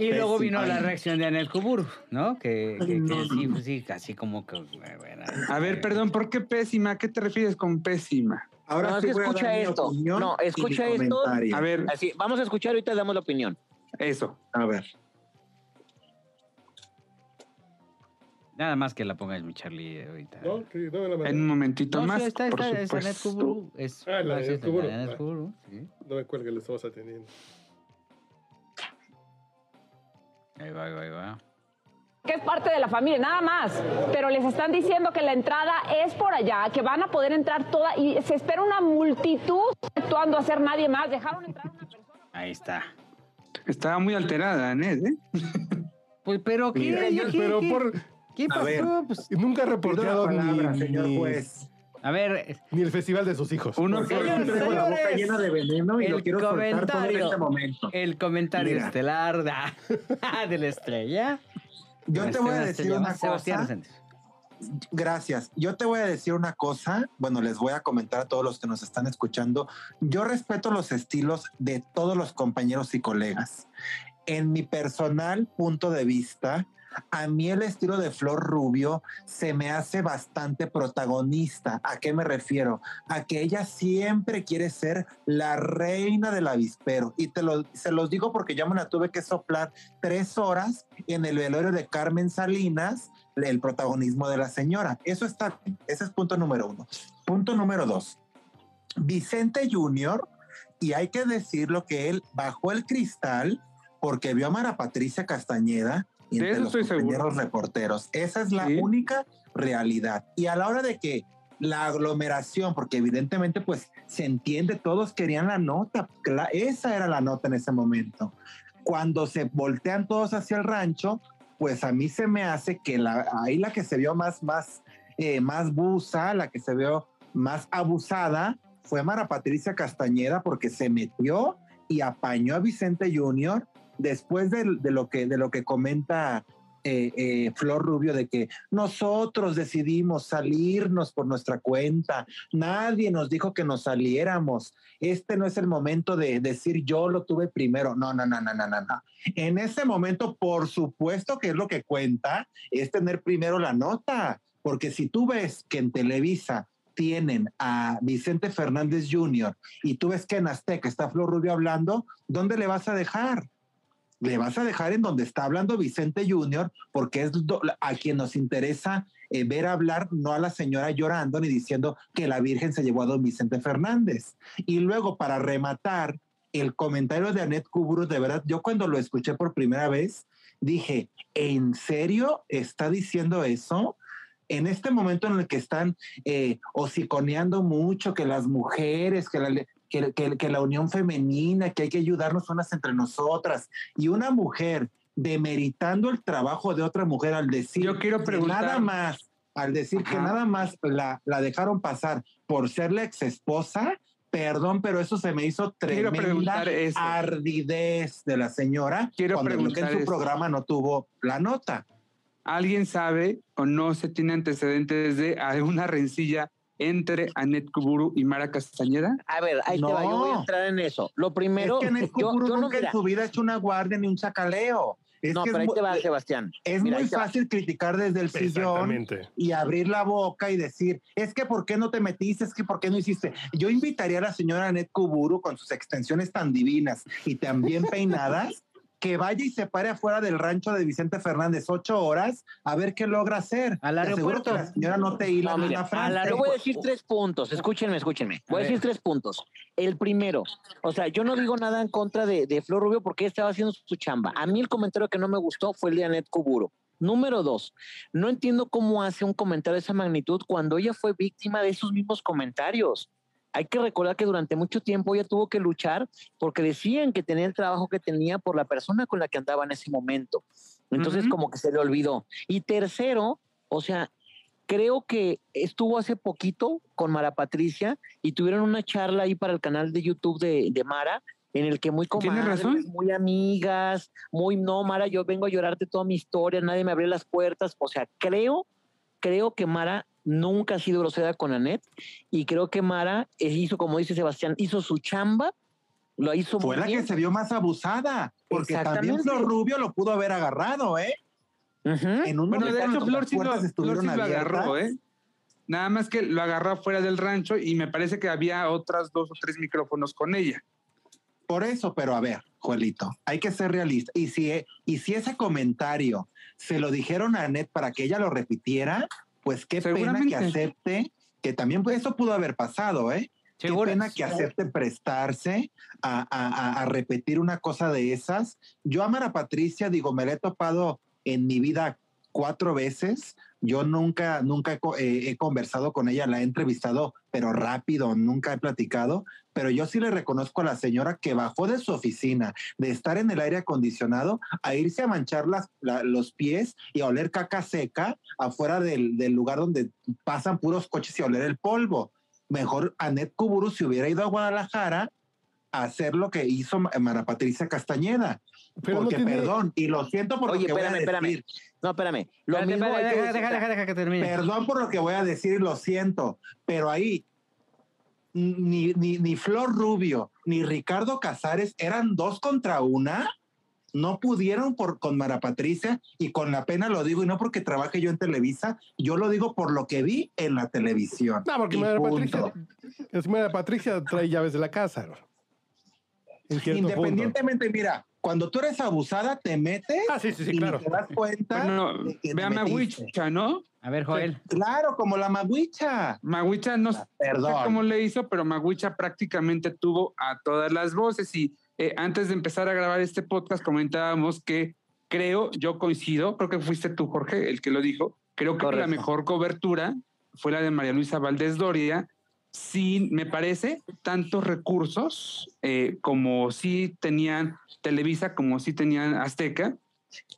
Y luego vino la reacción de Anet Kuburu, ¿no? Que, que, que sí, pues sí, casi como que... bueno, A ver, perdón, ¿por qué pésima? ¿A qué te refieres con pésima? Ahora No, sí es que escucha esto. No, escucha esto. A ver, Así, vamos a escuchar ahorita damos la opinión. eso. A ver. Nada más que la pongas mi Charlie ahorita. No, sí, dame la mano. En un momentito No, sí, más, está, por está, es Anet supuesto. Kuburu. Es, Ah, la de Anet Ah. Sí. No me cuelgue, le estamos atendiendo. Ahí va, ahí va, ahí va. Que es parte de la familia, nada más. Pero les están diciendo que la entrada es por allá, que van a poder entrar toda. Y se espera una multitud actuando a hacer nadie más. Dejaron entrar a una persona. Ahí está. Estaba muy alterada, Anet, ¿eh? Pues, pero ¿qué? Mira, ¿Qué- Pero qué- por... ¿Qué pasó? ver. Pues, Nunca la reporteado palabra, ni, señor ni- juez. a ver, ni el festival de sus hijos. Uno que la boca llena de veneno y el lo quiero todo en comentario. este momento. el comentario Mira. estelar de, [laughs] de la estrella. Yo te voy a decir una Sebastián cosa. Reséndiz. Gracias. Yo te voy a decir una cosa. Bueno, les voy a comentar a todos los que nos están escuchando. Yo respeto los estilos de todos los compañeros y colegas. En mi personal punto de vista, a mí el estilo de Flor Rubio se me hace bastante protagonista. ¿A qué me refiero? A que ella siempre quiere ser la reina del avispero. Y te lo, se los digo porque yo me la tuve que soplar tres horas en el velorio de Carmen Salinas, el protagonismo de la señora. Eso está. Ese es punto número uno. Punto número dos. Vicente Junior, y hay que decirlo que él bajó el cristal porque vio a Mara Patricia Castañeda y De entre eso los estoy seguro. compañeros reporteros. Esa es la Sí. única realidad. Y a la hora de que la aglomeración, porque evidentemente pues se entiende, todos querían la nota, cla- esa era la nota en ese momento. Cuando se voltean todos hacia el rancho, pues a mí se me hace que la, ahí la que se vio más, más, eh, más busa, la que se vio más abusada, fue Mara Patricia Castañeda porque se metió y apañó a Vicente Junior después de, de lo, que, de lo que comenta eh, eh, Flor Rubio de que nosotros decidimos salirnos por nuestra cuenta, nadie nos dijo que nos saliéramos, este no es el momento de decir yo lo tuve primero, no, no, no, no, no, no, no. En ese momento, por supuesto que es lo que cuenta, es tener primero la nota, porque si tú ves que en Televisa tienen a Vicente Fernández Jr. y tú ves que en Azteca está Flor Rubio hablando, ¿dónde le vas a dejar? Le vas a dejar en donde está hablando Vicente Jr., porque es a quien nos interesa eh, ver hablar, no a la señora llorando ni diciendo que la Virgen se llevó a don Vicente Fernández. Y luego, para rematar, el comentario de Anet Kuburu, de verdad, yo cuando lo escuché por primera vez, dije, ¿en serio está diciendo eso? En este momento en el que están eh, mucho que las mujeres, que la, que, que- que la unión femenina, que hay que ayudarnos unas entre nosotras, y una mujer demeritando el trabajo de otra mujer al decir Yo quiero que preguntar- nada más, al decir que Ajá. nada más la, la dejaron pasar por ser la ex esposa, perdón, pero eso se me hizo tremenda preguntar ardidez de la señora Quiero cuando que en preguntar su programa no tuvo la nota. ¿Alguien sabe o no se tiene antecedentes de alguna rencilla entre Anet Kuburu y Mara Castañeda? A ver, ahí te va, yo voy a No. entrar en eso. Lo primero, es que Anet yo, Kuburu yo no, nunca mira, en su vida ha hecho una guardia ni un chacaleo. Es no, que pero ahí te va, Sebastián. es Mira, muy fácil criticar desde el sillón y abrir la boca y decir, es que ¿por qué no te metiste? Es que ¿por qué no hiciste? Yo invitaría a la señora Anet Kuburu con sus extensiones tan divinas y tan bien peinadas que vaya y se pare afuera del rancho de Vicente Fernández ocho horas a ver qué logra hacer. Al aeropuerto. que la señora no te hila No, una frase. Yo voy a decir tres puntos. Escúchenme, escúchenme. Voy a, decir tres puntos. El primero, o sea, yo no digo nada en contra de, de Flor Rubio porque ella estaba haciendo su chamba. A mí el comentario que no me gustó fue el de Anet Kuburo. Número dos, no entiendo cómo hace un comentario de esa magnitud cuando ella fue víctima de esos mismos comentarios. Hay que recordar que durante mucho tiempo ella tuvo que luchar porque decían que tenía el trabajo que tenía por la persona con la que andaba en ese momento. Entonces, Ujú. como que se le olvidó. Y tercero, o sea, creo que estuvo hace poquito con Mara Patricia y tuvieron una charla ahí para el canal de YouTube de, de Mara, en el que muy ¿Tienes comadres, muy amigas, muy no, Mara, yo vengo a llorarte toda mi historia, nadie me abrió las puertas. O sea, creo, creo que Mara nunca ha sido grosera con Anet y creo que Mara eh, hizo, como dice Sebastián, hizo su chamba, lo hizo Fue muy la bien. que se vio más abusada, porque también. Flor Rubio lo pudo haber agarrado, ¿eh? En un Bueno, de hecho, Flor las sí, lo, Flor estuvieron sí lo agarró, ¿eh? Nada más que lo agarró fuera del rancho y me parece que había otras dos o tres micrófonos con ella. Por eso, pero a ver, Juelito, hay que ser realista. Y si, y si ese comentario se lo dijeron a Anet para que ella lo repitiera, pues qué pena que acepte, que también pues, eso pudo haber pasado, ¿eh? Qué pena que acepte prestarse a, a- a- a repetir una cosa de esas. Yo a Mara Patricia, digo, me la he topado en mi vida cuatro veces. Yo nunca, nunca he, eh, he conversado con ella, la he entrevistado, pero rápido, nunca he platicado. Pero yo sí le reconozco a la señora que bajó de su oficina, de estar en el aire acondicionado, a irse a manchar las, la- los pies y a oler caca seca afuera del, del lugar donde pasan puros coches y a oler el polvo. Mejor Anet Kuburu se hubiera ido a Guadalajara a hacer lo que hizo Ma- Mara Patricia Castañeda. Pero no porque, tiene- perdón, y lo siento por Oye, lo que espérame, voy a espérame. decir. No, espérame. Lo Espérate, mismo deja, decir- deja, deja, deja que termine. Perdón por lo que voy a decir lo siento, pero ahí ni, ni, ni Flor Rubio ni Ricardo Casares eran dos contra una. No pudieron por, con Mara Patricia y con la pena lo digo, y no porque trabaje yo en Televisa, yo lo digo por lo que vi en la televisión. No, porque punto. Patricia, es María Patricia trae llaves de la casa. ¿no? En cierto punto. Independientemente, mira, cuando tú eres abusada, te metes Ah, sí, sí, sí, y claro. te das cuenta. Bueno, de que te ve a. Maguicha, ¿no? A ver, Joel. Claro, como la maguicha. Maguicha no sé Perdón. cómo le hizo, pero Maguicha prácticamente tuvo a todas las voces. Y eh, antes de empezar a grabar este podcast comentábamos que creo, yo coincido, creo que fuiste tú, Jorge, el que lo dijo. Creo que la mejor cobertura fue la de María Luisa Valdés Doria, sin, me parece, tantos recursos eh, como sí tenían Televisa, como sí tenían Azteca.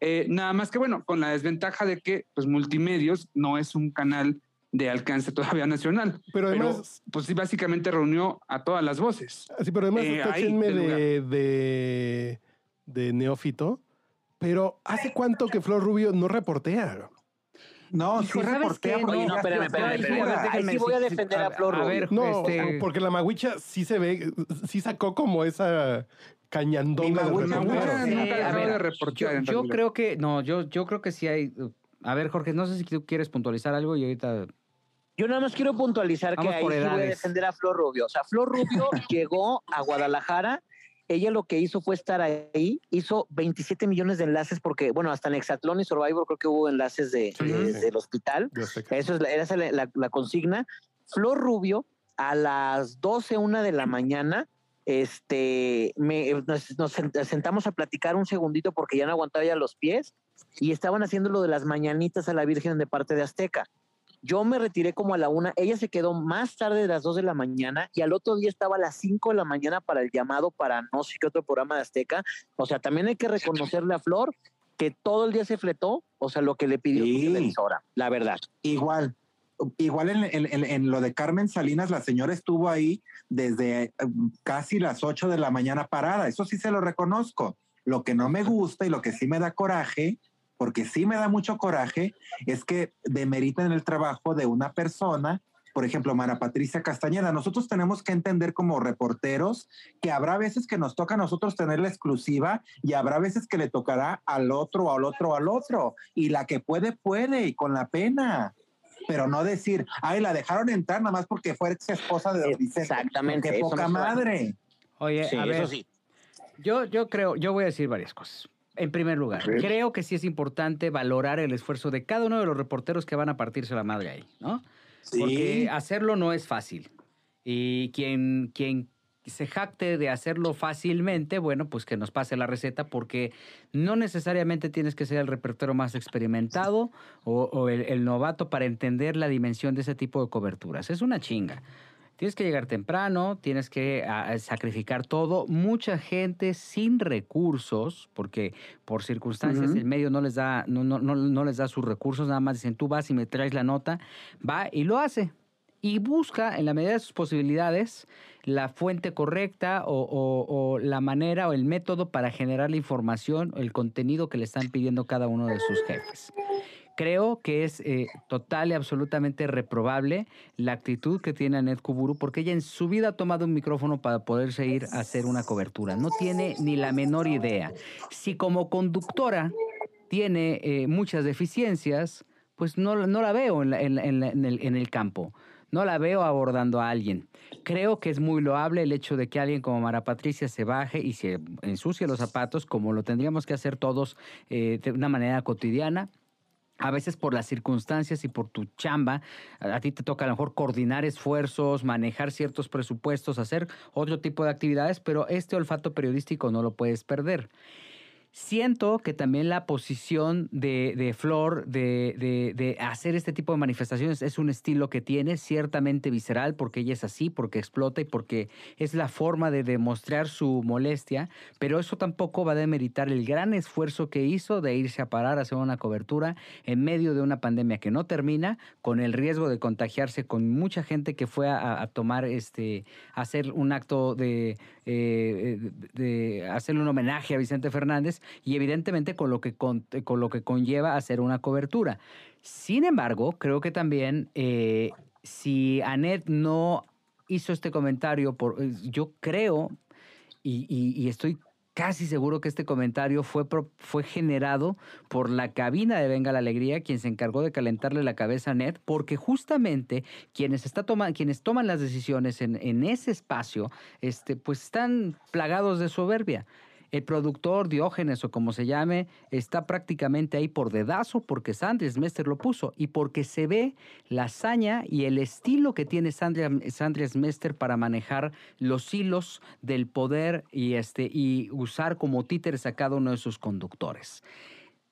Eh, nada más que bueno, con la desventaja de que pues Multimedios no es un canal de alcance todavía nacional. Pero Pero, además, pues sí, básicamente reunió a todas las voces. sí, pero además eh, ahí, de, de, de neófito. Pero ¿hace cuánto que Flor Rubio no reportea? No, sí ¿sabes reportea qué? porque Oye, no, ya espérame, espérame. Ahí sí voy a defender a Flor A ver. No, este, porque la magüicha sí se ve, sí sacó como esa cañandonga reportero. Maguicha a ver, yo, creo que, no, yo, yo creo que sí hay. A ver, Jorge, no sé si tú quieres puntualizar algo y ahorita. Yo nada más quiero puntualizar Vamos que ahí sí voy a defender a Flor Rubio. O sea, Flor Rubio [laughs] llegó a Guadalajara. Ella lo que hizo fue estar ahí, hizo 27 millones de enlaces porque, bueno, hasta en Exatlón y Survivor creo que hubo enlaces de, Sí, de- sí. del hospital. Eso es la, esa es la, la- la consigna. Flor Rubio, a las 12, una de la mañana, este, me, nos, nos sent- sentamos a platicar un segundito porque ya no aguantaba ya los pies y estaban haciendo lo de las mañanitas a la Virgen de parte de Azteca. Yo me retiré como a la una, ella se quedó más tarde de las 2 de la mañana y al otro día estaba a las 5 de la mañana para el llamado para no sé qué otro programa de Azteca. O sea, también hay que reconocerle a Flor que todo el día se fletó, o sea, lo que le pidió Sí. su televisora, la verdad. Igual, igual en, en- en- en lo de Carmen Salinas, la señora estuvo ahí desde eh, casi las 8 de la mañana parada. Eso sí se lo reconozco. Lo que no me gusta y lo que sí me da coraje, porque sí me da mucho coraje, es que demeritan el trabajo de una persona. Por ejemplo, Mara Patricia Castañeda, nosotros tenemos que entender como reporteros que habrá veces que nos toca a nosotros tener la exclusiva y habrá veces que le tocará al otro, al otro, al otro. Y la que puede, puede, y con la pena pero no decir, ay, la dejaron entrar nada más porque fue ex esposa de Vicente. Exactamente, Qué poca madre. Oye, Sí, a ver, eso sí. Yo, yo creo, yo voy a decir varias cosas. En primer lugar, creo que sí es importante valorar el esfuerzo de cada uno de los reporteros que van a partirse la madre ahí, ¿no? Porque hacerlo no es fácil. Y quien, quien se jacte de hacerlo fácilmente, bueno, pues que nos pase la receta porque no necesariamente tienes que ser el reportero más experimentado o, el, el, novato para entender la dimensión de ese tipo de coberturas. Es una chinga. Tienes que llegar temprano, tienes que ah, sacrificar todo. Mucha gente sin recursos, porque por circunstancias el medio no les da, no, no, no, les da sus recursos, nada más dicen tú vas y me traes la nota, va y lo hace. Y busca, en la medida de sus posibilidades, la fuente correcta o, o, la manera o el método para generar la información, el contenido que le están pidiendo cada uno de sus jefes. Creo que es eh, total y absolutamente reprobable la actitud que tiene Anet Kuburu porque ella en su vida ha tomado un micrófono para poderse ir a hacer una cobertura. No tiene ni la menor idea. Si como conductora tiene eh, muchas deficiencias, pues no, no la veo en, en el campo no la veo abordando a alguien. Creo que es muy loable el hecho de que alguien como Mara Patricia se baje y se ensucie los zapatos, como lo tendríamos que hacer todos eh, de una manera cotidiana a veces por las circunstancias y por tu chamba, a ti te toca a lo mejor coordinar esfuerzos, manejar ciertos presupuestos, hacer otro tipo de actividades, pero este olfato periodístico no lo puedes perder. Siento que también la posición de, Flor de, hacer este tipo de manifestaciones es un estilo que tiene ciertamente visceral porque ella es así, porque explota y porque es la forma de demostrar su molestia, pero eso tampoco va a demeritar el gran esfuerzo que hizo de irse a parar a hacer una cobertura en medio de una pandemia que no termina, con el riesgo de contagiarse con mucha gente que fue a, tomar, este, hacer un acto de, eh, de hacerle un homenaje a Vicente Fernández y evidentemente con lo que, con, lo que conlleva hacer una cobertura. Sin embargo, creo que también eh, si Anet no hizo este comentario, por, eh, yo creo y, y, estoy casi seguro que este comentario fue, fue generado por la cabina de Venga la Alegría, quien se encargó de calentarle la cabeza a Ned, porque justamente quienes, está quienes toman las decisiones en, en, ese espacio, este, pues están plagados de soberbia. El productor Diógenes o como se llame está prácticamente ahí por dedazo porque Sandra Smester lo puso y porque se ve la hazaña y el estilo que tiene Sandra Smester para manejar los hilos del poder y, este, y usar como títeres a cada uno de sus conductores.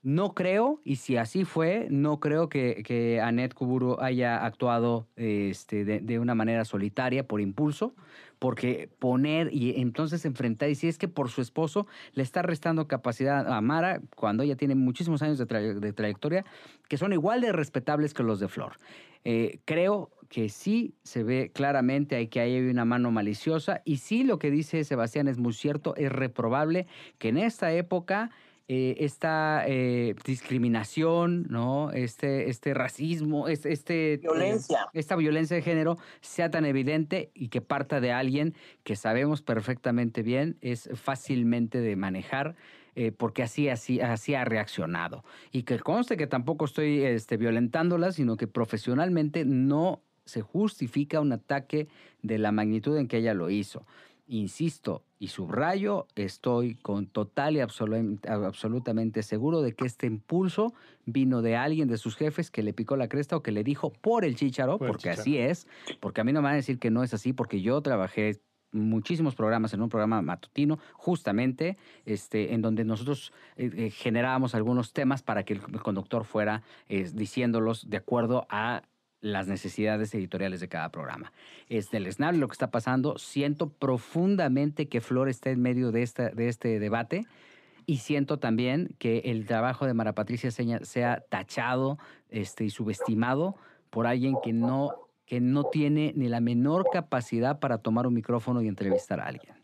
No creo, y si así fue, no creo que, que Annette Kuburu haya actuado este, de, una manera solitaria por impulso, porque poner y entonces enfrentar, y si es que por su esposo le está restando capacidad a Mara, cuando ella tiene muchísimos años de, trayectoria, que son igual de respetables que los de Flor. Eh, creo que sí se ve claramente hay que hay una mano maliciosa, y sí lo que dice Sebastián es muy cierto, es reprobable que en esta época eh, esta eh, discriminación, ¿no? Este, este racismo, este, este violencia. esta violencia de género sea tan evidente y que parta de alguien que sabemos perfectamente bien es fácilmente de manejar. Eh, porque así, así, así ha reaccionado. Y que conste que tampoco estoy este, violentándola, sino que profesionalmente no se justifica un ataque de la magnitud en que ella lo hizo. Insisto y subrayo, estoy con total y absolutamente seguro de que este impulso vino de alguien de sus jefes que le picó la cresta o que le dijo por el chicharo, porque así es, porque a mí no me van a decir que no es así, porque yo trabajé muchísimos programas en un programa matutino, justamente este, en donde nosotros eh, eh, generábamos algunos temas para que el conductor fuera eh, diciéndolos de acuerdo a las necesidades editoriales de cada programa. Es del SNAP lo que está pasando. Siento profundamente que Flor está en medio de, esta, de este debate y siento también que el trabajo de Mara Patricia sea tachado este, y subestimado por alguien que no, que no tiene ni la menor capacidad para tomar un micrófono y entrevistar a alguien.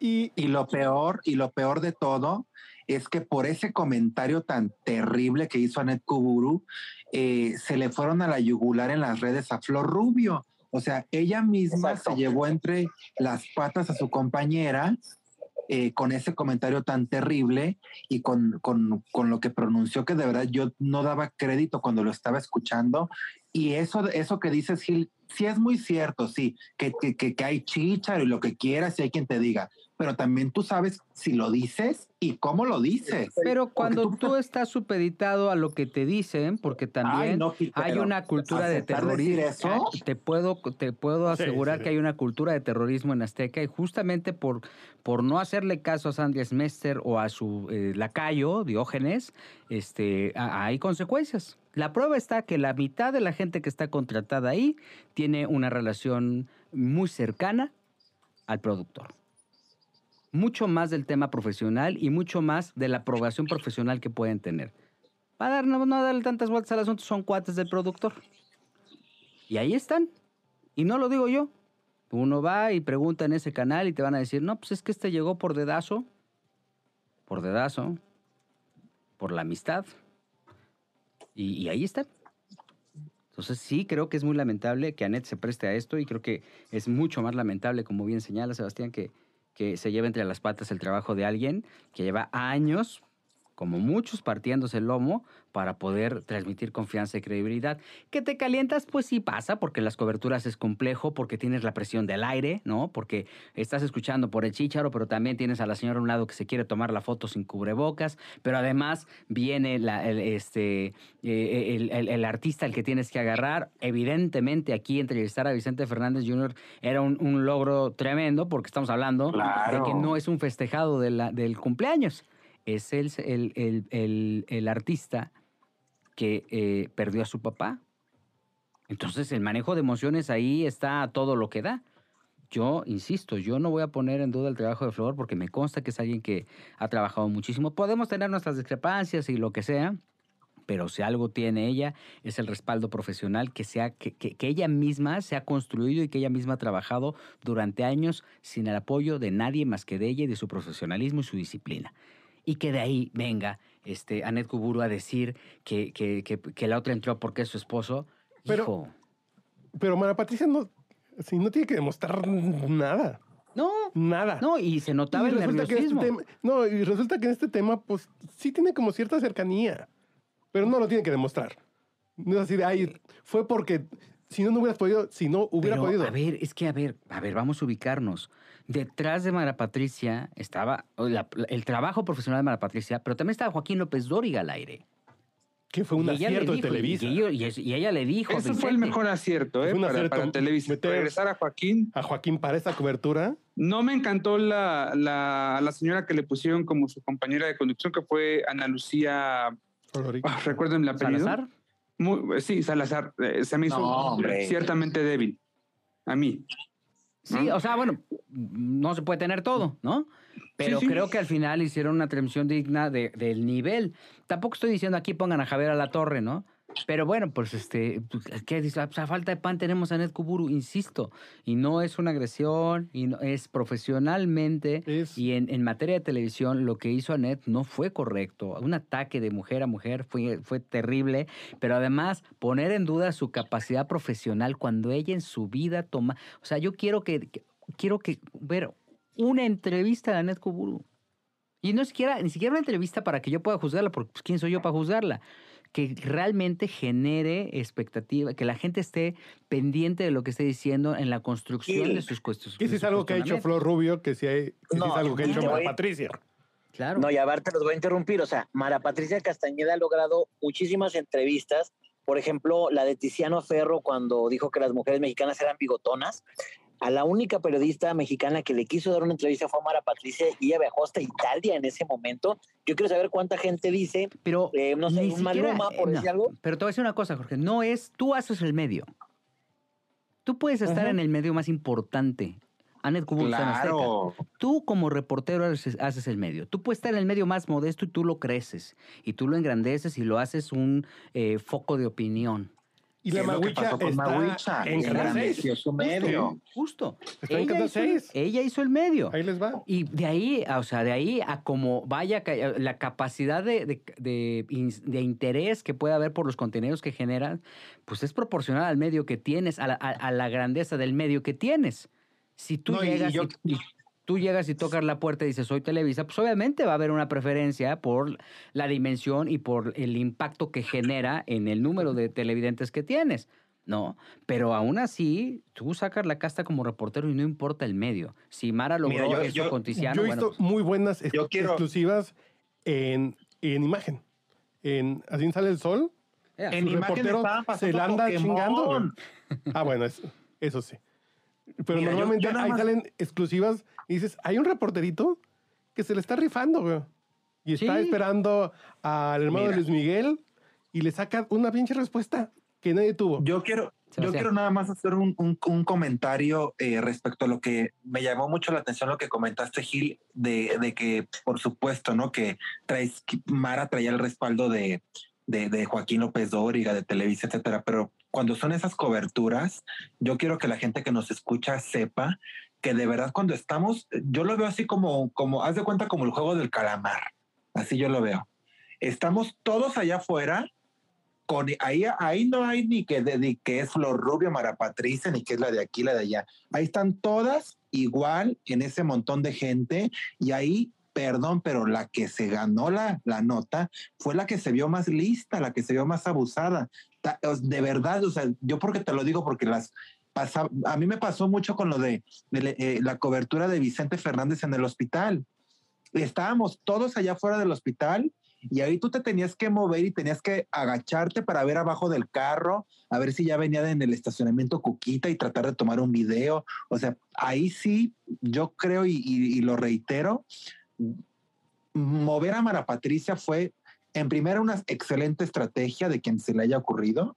Y, y lo peor, y lo peor de todo es que por ese comentario tan terrible que hizo Anet Kuburu, eh, se le fueron a la yugular en las redes a Flor Rubio. O sea, ella misma se llevó entre las patas a su compañera eh, con ese comentario tan terrible y con, con, con, lo que pronunció que de verdad yo no daba crédito cuando lo estaba escuchando. Y eso, eso que dices, Gil, sí es muy cierto, sí, que, que, que hay chicharo y lo que quieras y hay quien te diga, pero también tú sabes si lo dices y cómo lo dices. Pero cuando tú- tú estás supeditado a lo que te dicen, porque también Ay, no, Gil, hay una cultura de ¿aceptar decir terrorismo. eso? Ah, Te puedo, te puedo asegurar sí. que hay una cultura de terrorismo en Azteca y justamente por, por no hacerle caso a Sandy Smester o a su eh, lacayo, Diógenes, este, hay consecuencias. La prueba está que la mitad de la gente que está contratada ahí tiene una relación muy cercana al productor mucho más del tema profesional y mucho más de la aprobación profesional que pueden tener. Para dar, no, darle tantas vueltas al asunto, son cuates del productor. Y ahí están. Y no lo digo yo. Uno va y pregunta en ese canal y te van a decir, no, pues es que este llegó por dedazo, por dedazo, por la amistad. Y, y ahí están. Entonces sí, creo que es muy lamentable que Anet se preste a esto y creo que es mucho más lamentable, como bien señala Sebastián, que, que se lleve entre las patas el trabajo de alguien que lleva años, como muchos, partiéndose el lomo para poder transmitir confianza y credibilidad. ¿Que te calientas? Pues sí pasa, porque las coberturas es complejo, porque tienes la presión del aire, ¿no? Porque estás escuchando por el chícharo, pero también tienes a la señora a un lado que se quiere tomar la foto sin cubrebocas, pero además viene la- el, este, eh, el, el- el artista al que tienes que agarrar. Evidentemente aquí entrevistar a Vicente Fernández Jr. era un, un logro tremendo, porque estamos hablando Claro. de que no es un festejado de la- del cumpleaños, es el, el, el- el- artista que eh, perdió a su papá. Entonces el manejo de emociones ahí está todo lo que da. Yo, insisto, yo no voy a poner en duda el trabajo de Flor porque me consta que es alguien que ha trabajado muchísimo. Podemos tener nuestras discrepancias y lo que sea, pero si algo tiene ella es el respaldo profesional que, sea, que- que ella misma se ha construido y que ella misma ha trabajado durante años sin el apoyo de nadie más que de ella y de su profesionalismo y su disciplina. Y que de ahí venga este, Anet Kuburu a decir que, que, que- que la otra entró porque es su esposo. Pero- Hijo, Pero Mara Patricia no, sí, no tiene que demostrar nada. no, Nada. no, y se notaba Y el este nerviosismo. tema, no, y resulta que en este tema, pues sí tiene como cierta cercanía, pero no lo tiene que demostrar. No es así de, ay, fue porque si no, no hubieras podido, si no hubiera Pero, podido. A ver, es que, a ver, a ver, vamos a ubicarnos. Detrás de Mara Patricia estaba la- el trabajo profesional de Mara Patricia, pero también estaba Joaquín López Dóriga al aire. que fue un Y acierto de Televisa. Y, ella le dijo. Ese fue el mejor acierto, ¿eh? Fue un Para, acierto para Televisa. meter- Regresar a Joaquín. A Joaquín para esta cobertura. No me encantó la, la, la señora que le pusieron como su compañera de conducción, que fue Ana Lucía. Oloric. ah, recuerden el apellido. Salazar. Muy- sí, Salazar. eh, se me hizo No, ciertamente débil. A mí. Sí, ¿no? o sea, bueno, no se puede tener todo, ¿no? Pero Sí, sí. creo que al final hicieron una transmisión digna de- del nivel. Tampoco estoy diciendo aquí pongan a Javier a la torre, ¿no? Pero bueno, pues este, pues, ¿qué dice? Pues, a falta de pan tenemos a Ned Kuburu, insisto, y no es una agresión, y no, es profesionalmente Es- y en, en materia de televisión lo que hizo Anet no fue correcto. Un ataque de mujer a mujer fue, fue terrible, pero además poner en duda su capacidad profesional cuando ella en su vida toma... O sea, yo quiero que, que- quiero que ver una entrevista de Anet Kuburu. Y no siquiera, ni siquiera una entrevista para que yo pueda juzgarla, porque pues, ¿quién soy yo para juzgarla? Que realmente genere expectativa, que la gente esté pendiente de lo que esté diciendo en la construcción Sí. de sus cuestiones. Que si es algo que ha hecho Flor Rubio, que si hay, que No, es algo que ha y hecho Mara voy- Patricia. Claro. No, y a ver, te los voy a interrumpir. O sea, Mara Patricia Castañeda ha logrado muchísimas entrevistas. Por ejemplo, la de Tiziano Ferro cuando dijo que las mujeres mexicanas eran bigotonas. A la única periodista mexicana que le quiso dar una entrevista fue a Mara Patricia y ella viajó hasta Italia en ese momento. Yo quiero saber cuánta gente dice, Pero eh, no sé, ni un siquiera- Maluma, por eh, decir algo. Pero te voy a decir una cosa, Jorge. No es, tú haces el medio. Tú puedes estar en el medio más importante. Anet. Claro. Tú como reportero haces, haces el medio. Tú puedes estar en el medio más modesto y tú lo creces. Y tú lo engrandeces y lo haces un eh, foco de opinión. Y la Maguicha está Maguicha, en Canal engrandeció 6. su medio. Justo. Está en Ella Canal hizo, el- 6. ella hizo el medio. Ahí les va. Y de ahí, o sea, de ahí a como vaya la capacidad de, de- de de interés que puede haber por los contenidos que generan, pues es proporcional al medio que tienes, a la, a- a la grandeza del medio que tienes. Si tú No, y llegas yo- y, y tú llegas y tocas la puerta y dices soy Televisa, pues obviamente va a haber una preferencia por la dimensión y por el impacto que genera en el número de televidentes que tienes. ¿no? Pero aún así, tú sacas la casta como reportero y no importa el medio. Si Mara logró Mira, yo- eso yo- con Tiziano, Yo he bueno, visto muy buenas ex- Yo quiero- exclusivas en, en imagen. En Así sale el sol. eh, En imagen reportero se la anda Pokémon. chingando. güey. Ah, bueno, es- eso sí. Pero Mira, yo- normalmente yo nada ahí más- salen exclusivas y dices, hay un reporterito que se le está rifando, güey. Y está Sí. esperando al hermano Mira. de Luis Miguel y le saca una pinche respuesta que nadie tuvo. Yo quiero, yo quiero nada más hacer un, un- un comentario eh, respecto a lo que me llamó mucho la atención, lo que comentaste, Gil, de, de que, por supuesto, ¿no? Que traes, que Mara traía el respaldo de, de, de Joaquín López Dóriga, de Televisa, etcétera. Pero cuando son esas coberturas, yo quiero que la gente que nos escucha sepa que de verdad cuando estamos, yo lo veo así como, como, haz de cuenta como el juego del calamar. Así yo lo veo. Estamos todos allá afuera con ahí, ahí no hay ni que, ni que es Flor Rubio, Mara Patricia, ni que es la de aquí, la de allá. Ahí están todas igual en ese montón de gente y ahí, perdón, pero la que se ganó la, la nota fue la que se vio más lista, la que se vio más abusada. De verdad, o sea, yo porque te lo digo porque las pasa, a mí me pasó mucho con lo de, eh, la cobertura de Vicente Fernández en el hospital. Estábamos todos allá fuera del hospital y ahí tú te tenías que mover y tenías que agacharte para ver abajo del carro, a ver si ya venía en el estacionamiento Cuquita y tratar de tomar un video. O sea, ahí sí, yo creo y, y- y lo reitero, mover a Mara Patricia fue en primera una excelente estrategia de quien se le haya ocurrido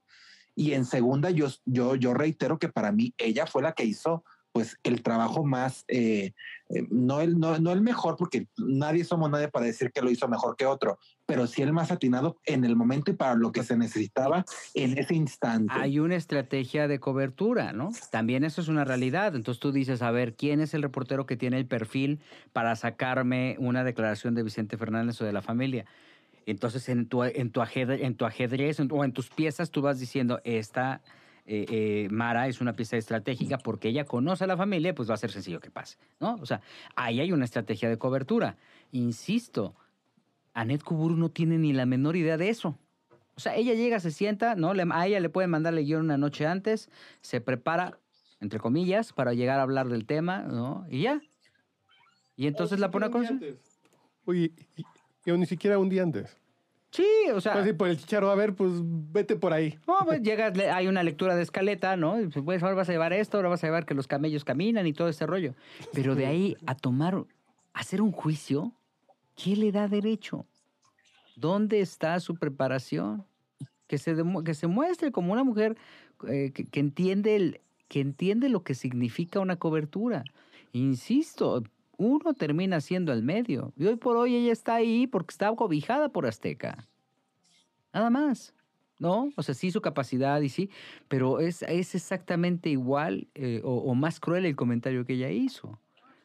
y en segunda yo, yo, reitero que para mí ella fue la que hizo pues el trabajo más, eh, eh, no, el, no, no el mejor, porque nadie somos nadie para decir que lo hizo mejor que otro, pero sí el más atinado en el momento y para lo que se necesitaba en ese instante. hay una estrategia de cobertura, ¿no? También eso es una realidad. Entonces tú dices, a ver, ¿quién es el reportero que tiene el perfil para sacarme una declaración de Vicente Fernández o de la familia? Entonces en tu, en tu, ajedrez, en tu ajedrez en o en tus piezas tú vas diciendo, esta eh, eh, Mara es una pieza estratégica porque ella conoce a la familia, pues va a ser sencillo que pase, ¿no? O sea, ahí hay una estrategia de cobertura. Insisto, Anet Kuburu no tiene ni la menor idea de eso. O sea, ella llega, se sienta, ¿no? A ella le pueden mandarle guion una noche antes, se prepara, entre comillas, para llegar a hablar del tema, ¿no? Y ya. Y entonces la pone a conocer. Oye, y, y aún ni siquiera un día antes. Sí, o sea. Pues sí, por el chicharo, a ver, pues vete por ahí. No, pues llegas, le- hay una lectura de escaleta, ¿no? Y pues, ahora vas a llevar esto, ahora vas a llevar que los camellos caminan y todo ese rollo. Pero de ahí a tomar, a hacer un juicio, ¿qué le da derecho? ¿Dónde está su preparación? Que se, demu- que se muestre como una mujer eh, que, que entiende el, que entiende lo que significa una cobertura. Insisto, uno termina siendo el medio. Y hoy por hoy ella está ahí porque está cobijada por Azteca. Nada más. ¿No? O sea, sí su capacidad y sí, pero es, es exactamente igual eh, o, más cruel el comentario que ella hizo.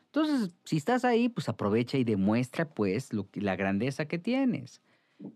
Entonces, si estás ahí, pues aprovecha y demuestra pues la grandeza que tienes.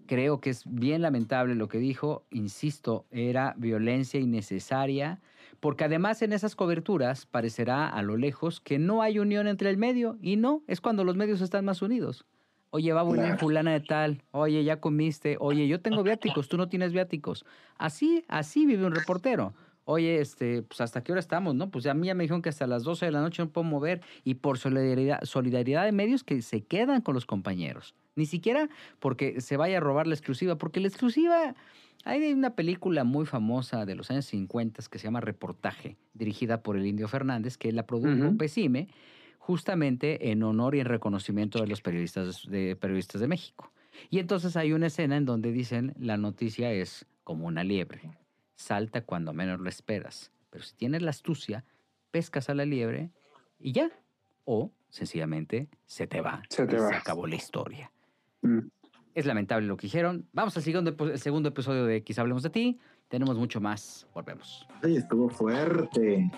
Creo que es bien lamentable lo que dijo, insisto, era violencia innecesaria, porque además en esas coberturas parecerá a lo lejos que no hay unión entre el medio, y no, es cuando los medios están más unidos. Oye, va a venir Claro. fulana de tal, oye, ya comiste, oye, yo tengo viáticos, tú no tienes viáticos. Así, así vive un reportero. Oye, este, pues hasta qué hora estamos, ¿no? Pues a mí ya me dijeron que hasta las 12 de la noche no puedo mover y por solidaridad, solidaridad de medios que se quedan con los compañeros. Ni siquiera porque se vaya a robar la exclusiva, porque la exclusiva, hay una película muy famosa de los años 50 que se llama Reportaje, dirigida por el Indio Fernández, que la produjo Ujú. Pesime, justamente en honor y en reconocimiento de los periodistas de, periodistas de México. Y entonces hay una escena en donde dicen la noticia es como una liebre, salta cuando menos lo esperas, pero si tienes la astucia, pescas a la liebre y ya. O sencillamente se te va. Se te y va. Se acabó la historia. Mm. Es lamentable lo que dijeron. Vamos al segundo, el segundo episodio de Quizá Hablemos de Ti. Tenemos mucho más. Volvemos. Ay, estuvo fuerte.